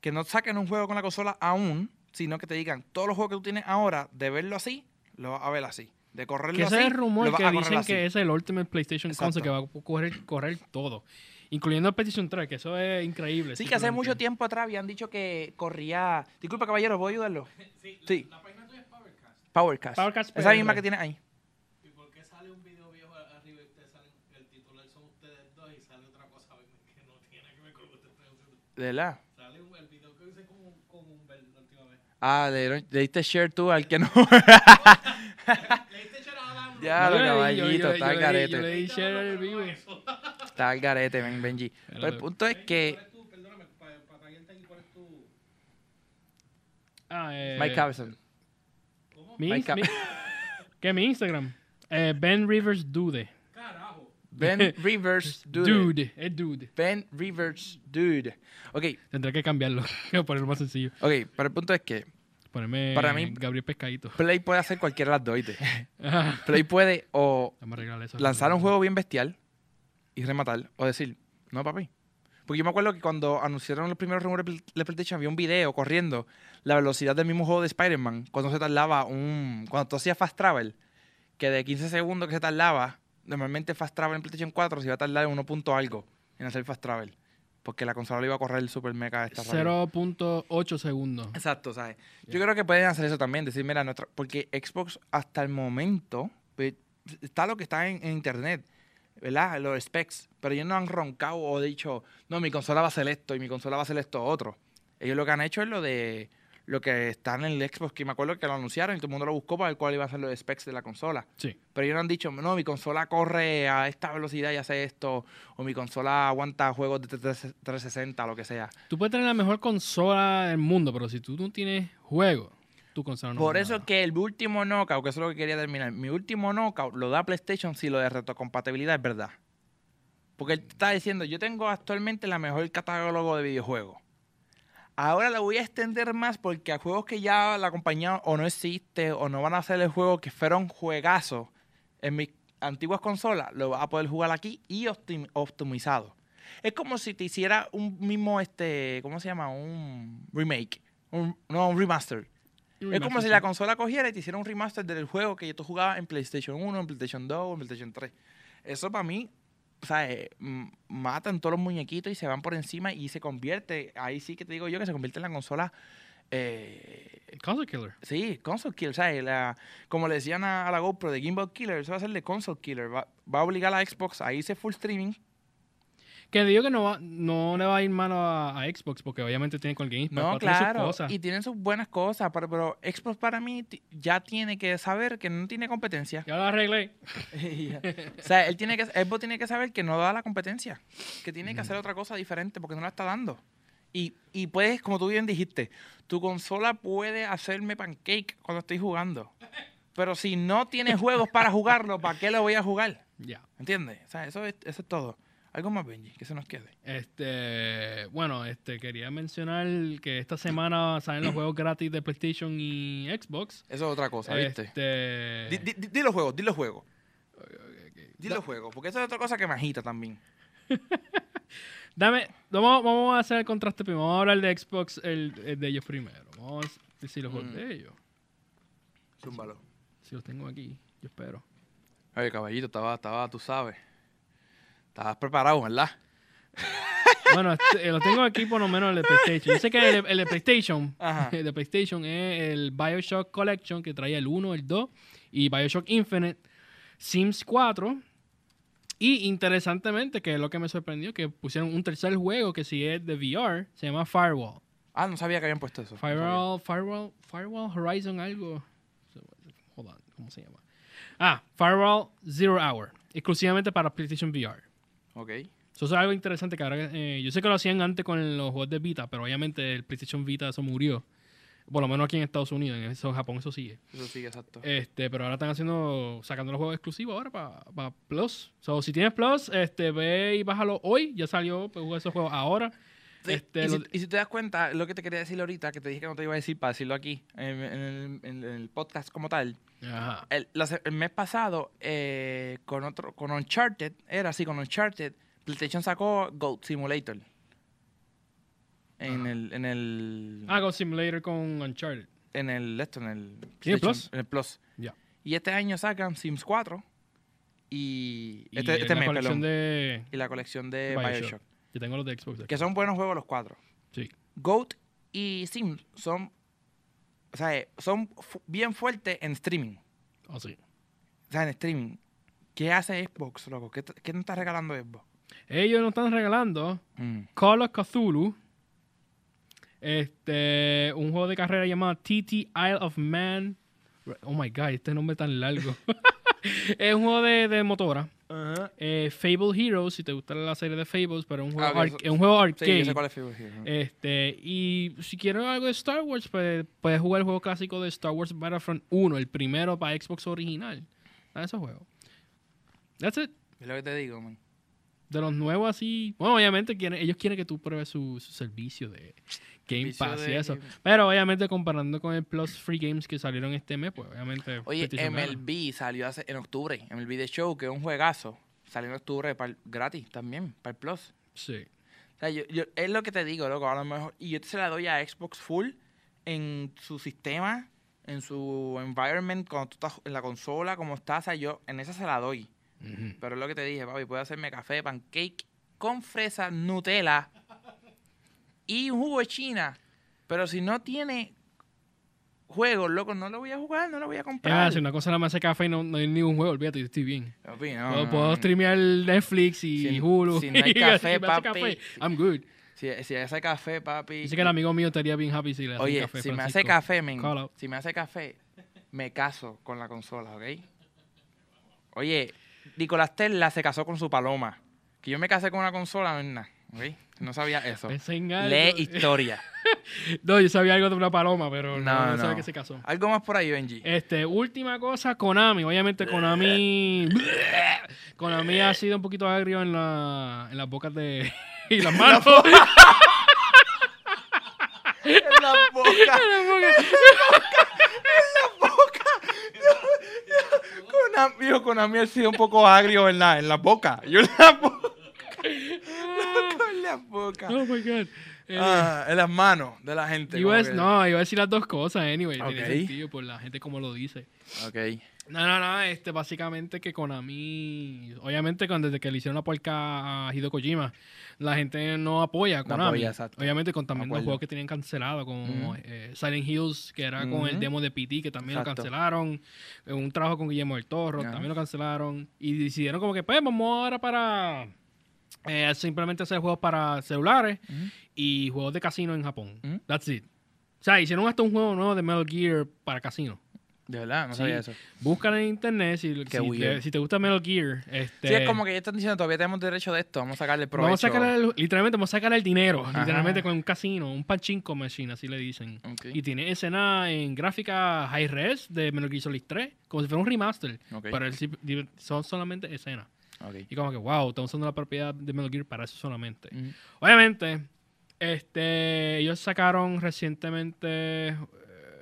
que no saquen un juego con la consola aún, sino que te digan, todos los juegos que tú tienes ahora, de verlo así, lo vas a ver así. De correrlo Que ese así, es el rumor que dicen así. que es el Ultimate PlayStation Exacto. Console que va a correr, correr todo. Incluyendo el PlayStation 3, que eso es increíble. Sí, que hace mucho tiempo atrás habían dicho que corría... Disculpa, caballero, ¿puedo ayudarlo? Sí. página tuya es Powercast. Powercast. Powercast Esa PR. misma que tiene ahí. ¿Y por qué sale un video viejo arriba y ustedes salen, el titular son ustedes dos y sale otra cosa que no tiene que ver con lo que ustedes están haciendo? ¿De verdad? Sale un, el video que hice con, con un la última vez. Ah, le, le diste share tú al que no. Le diste share a Adam. Ya, lo caballito, está al garete. Yo le di share al vivo. Está al garete, ven, Benji. Pero el punto es que ¿Cuál es tu, perdóname, para, aquí, ¿cuál es tu...? Ah, eh... Mike Cabezon. Mike mi- ¿Qué mi Instagram? Eh, ben Rivers Dude. Ben Rivers Dude. Dude, es dude. Ben Rivers Dude. Ok, Tendré que cambiarlo, ponerlo más sencillo. ok, pero el punto es que Ponerme Para mí- Gabriel Pescadito. Play puede hacer cualquiera de las dos, ¿oíste? Play puede o eso. lanzar un juego bien bestial y rematar, o decir, no, papi. Porque yo me acuerdo que cuando anunciaron los primeros rumores de PlayStation había un video corriendo la velocidad del mismo juego de Spider-Man cuando se tardaba un. Cuando tú hacías fast travel, que de 15 segundos que se tardaba, normalmente fast travel en PlayStation 4 se iba a tardar en 1 punto algo en hacer fast travel. Porque la consola lo iba a correr el super mega esta rápido. 0.8 segundos. Exacto, ¿sabes? Yo creo que pueden hacer eso también, decir, mira, nuestra, porque Xbox hasta el momento pues, está lo que está en, en internet, ¿verdad? Los specs, pero ellos no han roncado o dicho, no, mi consola va a ser esto y mi consola va a ser esto otro. Ellos lo que han hecho es lo de lo que está en el Xbox, que me acuerdo que lo anunciaron y todo el mundo lo buscó para ver cuál iba a ser los specs de la consola. Sí. Pero ellos no han dicho, no, mi consola corre a esta velocidad y hace esto, o mi consola aguanta juegos de 360, lo que sea. Tú puedes tener la mejor consola del mundo, pero si tú no tienes juego, tu consola no Por eso nada. que el último knockout, que eso es lo que quería terminar, mi último knockout lo da PlayStation si lo de retrocompatibilidad es verdad. Porque él está diciendo, yo tengo actualmente la mejor catálogo de videojuegos. Ahora lo voy a extender más porque a juegos que ya la compañía o no existe o no van a hacer el juego que fueron juegazos, en mi, antiguas consolas, lo vas a poder jugar aquí y optim- optimizado. Es como si te hiciera un mismo, este, ¿cómo se llama? Un remake. Un- no, un remaster. Es como si la consola cogiera y te hiciera un remaster del juego que tú jugabas en PlayStation 1, en PlayStation 2 en PlayStation 3. Eso para mí, o sea, m- matan todos los muñequitos y se van por encima y se convierte, ahí sí que te digo yo, que se convierte en la consola, eh, Console Killer. sí, console killer, ¿sabes? La, como le decían a, a la GoPro de Gimbal Killer, eso va a ser de console killer. Va, va a obligar a la Xbox a irse full streaming. Que digo que no, va, no le va a ir mal a, a Xbox porque obviamente tiene con el Game Pass. No, tiene sus claro, cosas. y tienen sus buenas cosas, pero, pero Xbox para mí ya tiene que saber que no tiene competencia. Ya lo arreglé. o sea, él tiene que, Xbox tiene que saber que no da la competencia, que tiene que hacer otra cosa diferente porque no la está dando. Y, y puedes, como tú bien dijiste, tu consola puede hacerme pancake cuando estoy jugando. Pero si no tiene juegos para jugarlo, ¿para qué lo voy a jugar? Ya. ¿Entiendes? O sea, eso es, eso es todo. Algo más, Benji, que se nos quede. Este, bueno, este quería mencionar que esta semana salen los juegos gratis de PlayStation y Xbox. Eso es otra cosa, ¿viste? Este, Di, di- di- los juegos, di los juegos. Di los juegos, porque eso es otra cosa que me agita también. Dame, vamos, vamos a hacer el contraste primero. Vamos a hablar de Xbox, el, el de ellos primero. Vamos a decir los juegos Mm. de ellos. Zúmbalo. Si los tengo aquí, yo espero. Oye, caballito, estaba, estaba, tú sabes. Estabas preparado, ¿verdad? Bueno, este, eh, lo tengo aquí por lo menos el de PlayStation. Yo sé que el, el de PlayStation, Ajá. el de PlayStation es el Bioshock Collection que traía el 1, el 2 y Bioshock Infinite, Sims 4. Y interesantemente, que es lo que me sorprendió, que pusieron un tercer juego que si es de VR, se llama Firewall. Ah, no sabía que habían puesto eso. No. Firewall, Firewall, Firewall Horizon algo. Hold on, ¿cómo se llama? Ah, Firewall Zero Hour, exclusivamente para PlayStation VR. Ok. Eso es algo interesante que ahora, eh, yo sé que lo hacían antes con los juegos de Vita, pero obviamente el PlayStation Vita eso murió. Por lo menos aquí en Estados Unidos, en eso, Japón eso sigue. Eso sí, exacto. Este, pero ahora están haciendo, sacando los juegos exclusivos ahora para Plus. So, si tienes Plus, este, ve y bájalo hoy. Ya salió, pues esos juegos ahora. Sí, este, y, si, lo- y si te das cuenta, lo que te quería decir ahorita, que te dije que no te iba a decir para decirlo aquí, en, en el, en el podcast como tal. Ajá. El, mes pasado, eh, con otro, con Uncharted, era así, con Uncharted, PlayStation sacó Goat Simulator. En el, en el, Ah, Ghost Simulator con Uncharted. en el, esto, en el ¿Tiene PlayStation- Plus? En el Plus. Ya. Y este año sacan Sims 4 y, este, este la mes, colección perdón, de y la colección de Bioshock. Bioshock. Yo tengo los de Xbox. Que son buenos juegos los cuatro. Sí. Goat y Sims son, o sea, eh, son fu- bien fuertes en streaming. Oh, sí. O sea, en streaming. ¿Qué hace Xbox, loco? ¿Qué, qué nos está regalando Xbox? Ellos nos están regalando Mm. Call of Cthulhu. Este, un juego de carrera llamado TT Isle of Man. Oh my god, este nombre tan largo. es un juego de, de motora. Eh, Fable Heroes, si te gusta la serie de Fables, pero es un juego, Ah, es un juego arcade. cuál es Fable. Este, y si quieres algo de Star Wars, pues puedes jugar el juego clásico de Star Wars Battlefront 1, el primero para Xbox original. Ah, ese juego. That's it. Es lo que te digo, man. De los nuevos así. Bueno, obviamente quieren, ellos quieren que tú pruebes su, su servicio de Game Pass y eso. Game- Pero obviamente comparando con el Plus Free Games que salieron este mes, pues obviamente. Oye. MLB salió hace, en octubre. MLB The Show, que es un juegazo. Salió en octubre para el- gratis también, para el Plus. Sí. O sea, yo, yo- es lo que te digo, loco. A lo mejor, y yo se la doy a Xbox Full en su sistema, en su environment, cuando tú estás en la consola, como estás. O sea, yo en esa se la doy. Pero es lo que te dije, papi. Puedo hacerme café, pancake con fresa, Nutella y un jugo de China. Pero si no tiene juegos, loco, no lo voy a jugar, no lo voy a comprar. más, si una cosa nada más hace café y no, no hay ningún juego, olvídate, yo estoy bien. Papi, no, puedo, no, puedo no. streamear Netflix y Si- Hulu. si no hay café, hace papi, café, si- I'm good. Si, si hace café, papi. Dice que el amigo mío estaría bien happy si le hace Oye, café. si me hace café, men, si me hace café, me caso con la consola, ¿ok? Oye, Nicolás Tesla se casó con su paloma. Que yo me casé con una consola no es nada, ¿ok? No sabía eso. Pensé en algo. Lee historia. No, yo sabía algo de una paloma, pero no, No, no sabía que se casó. Algo más por ahí, Benji. Este, última cosa, Konami. Obviamente Konami. Konami ha sido un poquito agrio en, la, en las bocas de. y las manos. En la boca. En las bocas. Con Konami, dijo, Konami ha sido un poco agrio en la, en la boca. Yo en la boca. La boca. Oh my god. Eh, Ah, en las manos de la gente. iba dec- que- no, iba a decir las dos cosas, anyway. Ok. Tiene sentido por la gente como lo dice. Ok. No, no, no, este, básicamente que Konami, obviamente cuando desde que le hicieron la puerca a Hideo Kojima, la gente no apoya a No Konami. apoya, exacto. obviamente con también los Acuerdo. juegos que tenían cancelado, como Ujú. eh, Silent Hills, que era con el demo de PT, que también Exacto. lo cancelaron, eh, un trabajo con Guillermo del Toro, Ajá. también lo cancelaron, y decidieron como que, pues, vamos ahora para eh, simplemente hacer juegos para celulares y juegos de casino en Japón. That's it. O sea, hicieron hasta un juego nuevo de Metal Gear para casino. De verdad, no Sí. sabía eso. Búscala en internet si, te, si te gusta Metal Gear. Este, Sí, es como que ya están diciendo, todavía tenemos derecho de esto, vamos a sacarle provecho. Vamos a sacar el- literalmente vamos a sacar el dinero, Ajá. literalmente con un casino, un pachinko machine, así le dicen. Ok. Y tiene escena en gráfica high res de Metal Gear Solid 3, como si fuera un remaster, Ok. pero el son solamente escenas. Y como que, wow, estamos usando la propiedad de Metal Gear para eso solamente. Obviamente, este, ellos sacaron recientemente, eh,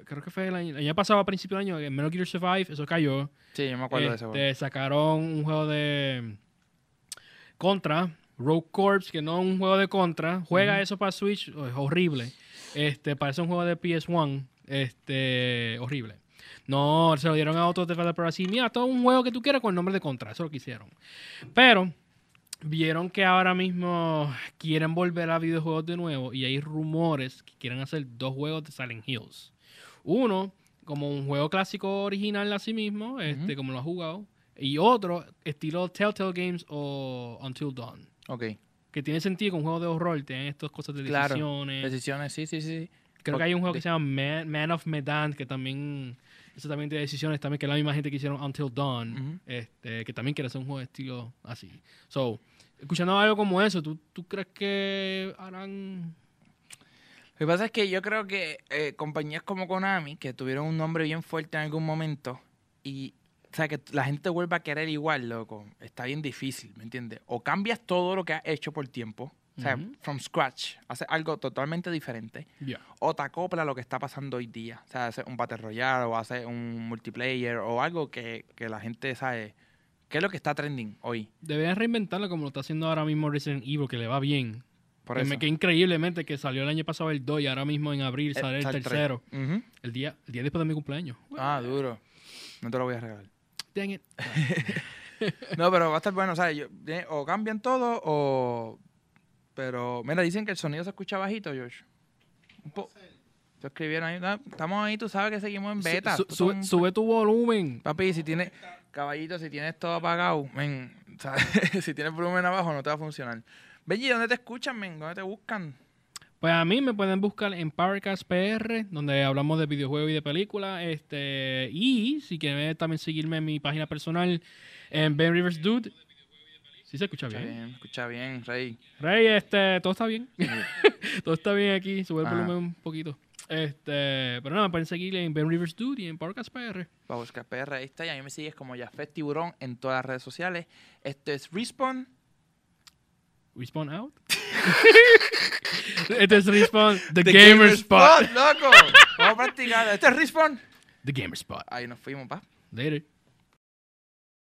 creo que fue el año, el año pasado, a principio del año, Metal Gear Survive, eso cayó. Sí, yo me acuerdo de eso. Este, sacaron un juego de Contra, Rogue Corps, que no es un juego de Contra. Juega eso para Switch, es horrible. Este, parece un juego de PS1, este, horrible. No, se lo dieron a otros developers así, mira, todo un juego que tú quieras con el nombre de Contra, eso es lo que hicieron. Pero vieron que ahora mismo quieren volver a videojuegos de nuevo y hay rumores que quieren hacer dos juegos de Silent Hills. Uno, como un juego clásico original a sí mismo, este, como lo ha jugado. Y otro, estilo Telltale Games o Until Dawn. Ok. Que tiene sentido con un juego de horror, tienen estas cosas de Claro. decisiones. Decisiones, sí, sí, sí. Creo que hay un juego que se llama Man, Man of Medan, que también, eso también tiene decisiones, también que la misma gente que hicieron Until Dawn, Ujú. este, que también quiere hacer un juego de estilo así. So, escuchando algo como eso, ¿tú, tú crees que harán Lo que pasa es que yo creo que eh, compañías como Konami, que tuvieron un nombre bien fuerte en algún momento, y o sea, que la gente vuelva a querer igual, loco, está bien difícil, ¿me entiendes? O cambias todo lo que has hecho por tiempo, o sea, from scratch, haces algo totalmente diferente, Ya. o te acopla a lo que está pasando hoy día. O sea, haces un Battle Royale, o haces un multiplayer, o algo que, que la gente sabe, qué es lo que está trending hoy. Deberían reinventarlo como lo está haciendo ahora mismo Resident Evil, que le va bien. Por que eso. increíblemente que salió el año pasado el 2 y ahora mismo en abril Eh, sale el tercero. El día, el día después de mi cumpleaños. Ah, duro. No te lo voy a regalar. Dang it. No, pero va a estar bueno, o sea, yo- eh, o cambian todo o... Pero, mira, dicen que el sonido se escucha bajito, George. Un po- Te escribieron ahí, ah, estamos ahí, tú sabes que seguimos en beta. Su- sube, tu volumen. Papi, si tienes, caballito, si tienes todo apagado, men, si tienes volumen abajo no te va a funcionar. Benji, ¿dónde te escuchan, men? ¿Dónde te buscan? Pues a mí me pueden buscar en Powercast PR, donde hablamos de videojuegos y de películas. Este, y si quieren también seguirme en mi página personal, en Ben Rivers Dude. Sí se escucha Escucha bien. bien, escucha bien, Rey. Rey, este, todo está bien. todo está bien aquí. Sube el Ajá. volumen un poquito. Este, pero nada, me pueden seguir en Ben Rivers Dude y en Powercast PR. Buscar PR, ahí está. Y a mí me sigues como Jafet Tiburón en todas las redes sociales. Esto es Respawn. Respawn out. este es Respawn, The, Gamer, Spot. loco. Vamos a practicar. Este es Respawn. The Gamer Spot. Ahí nos fuimos, pa. Later.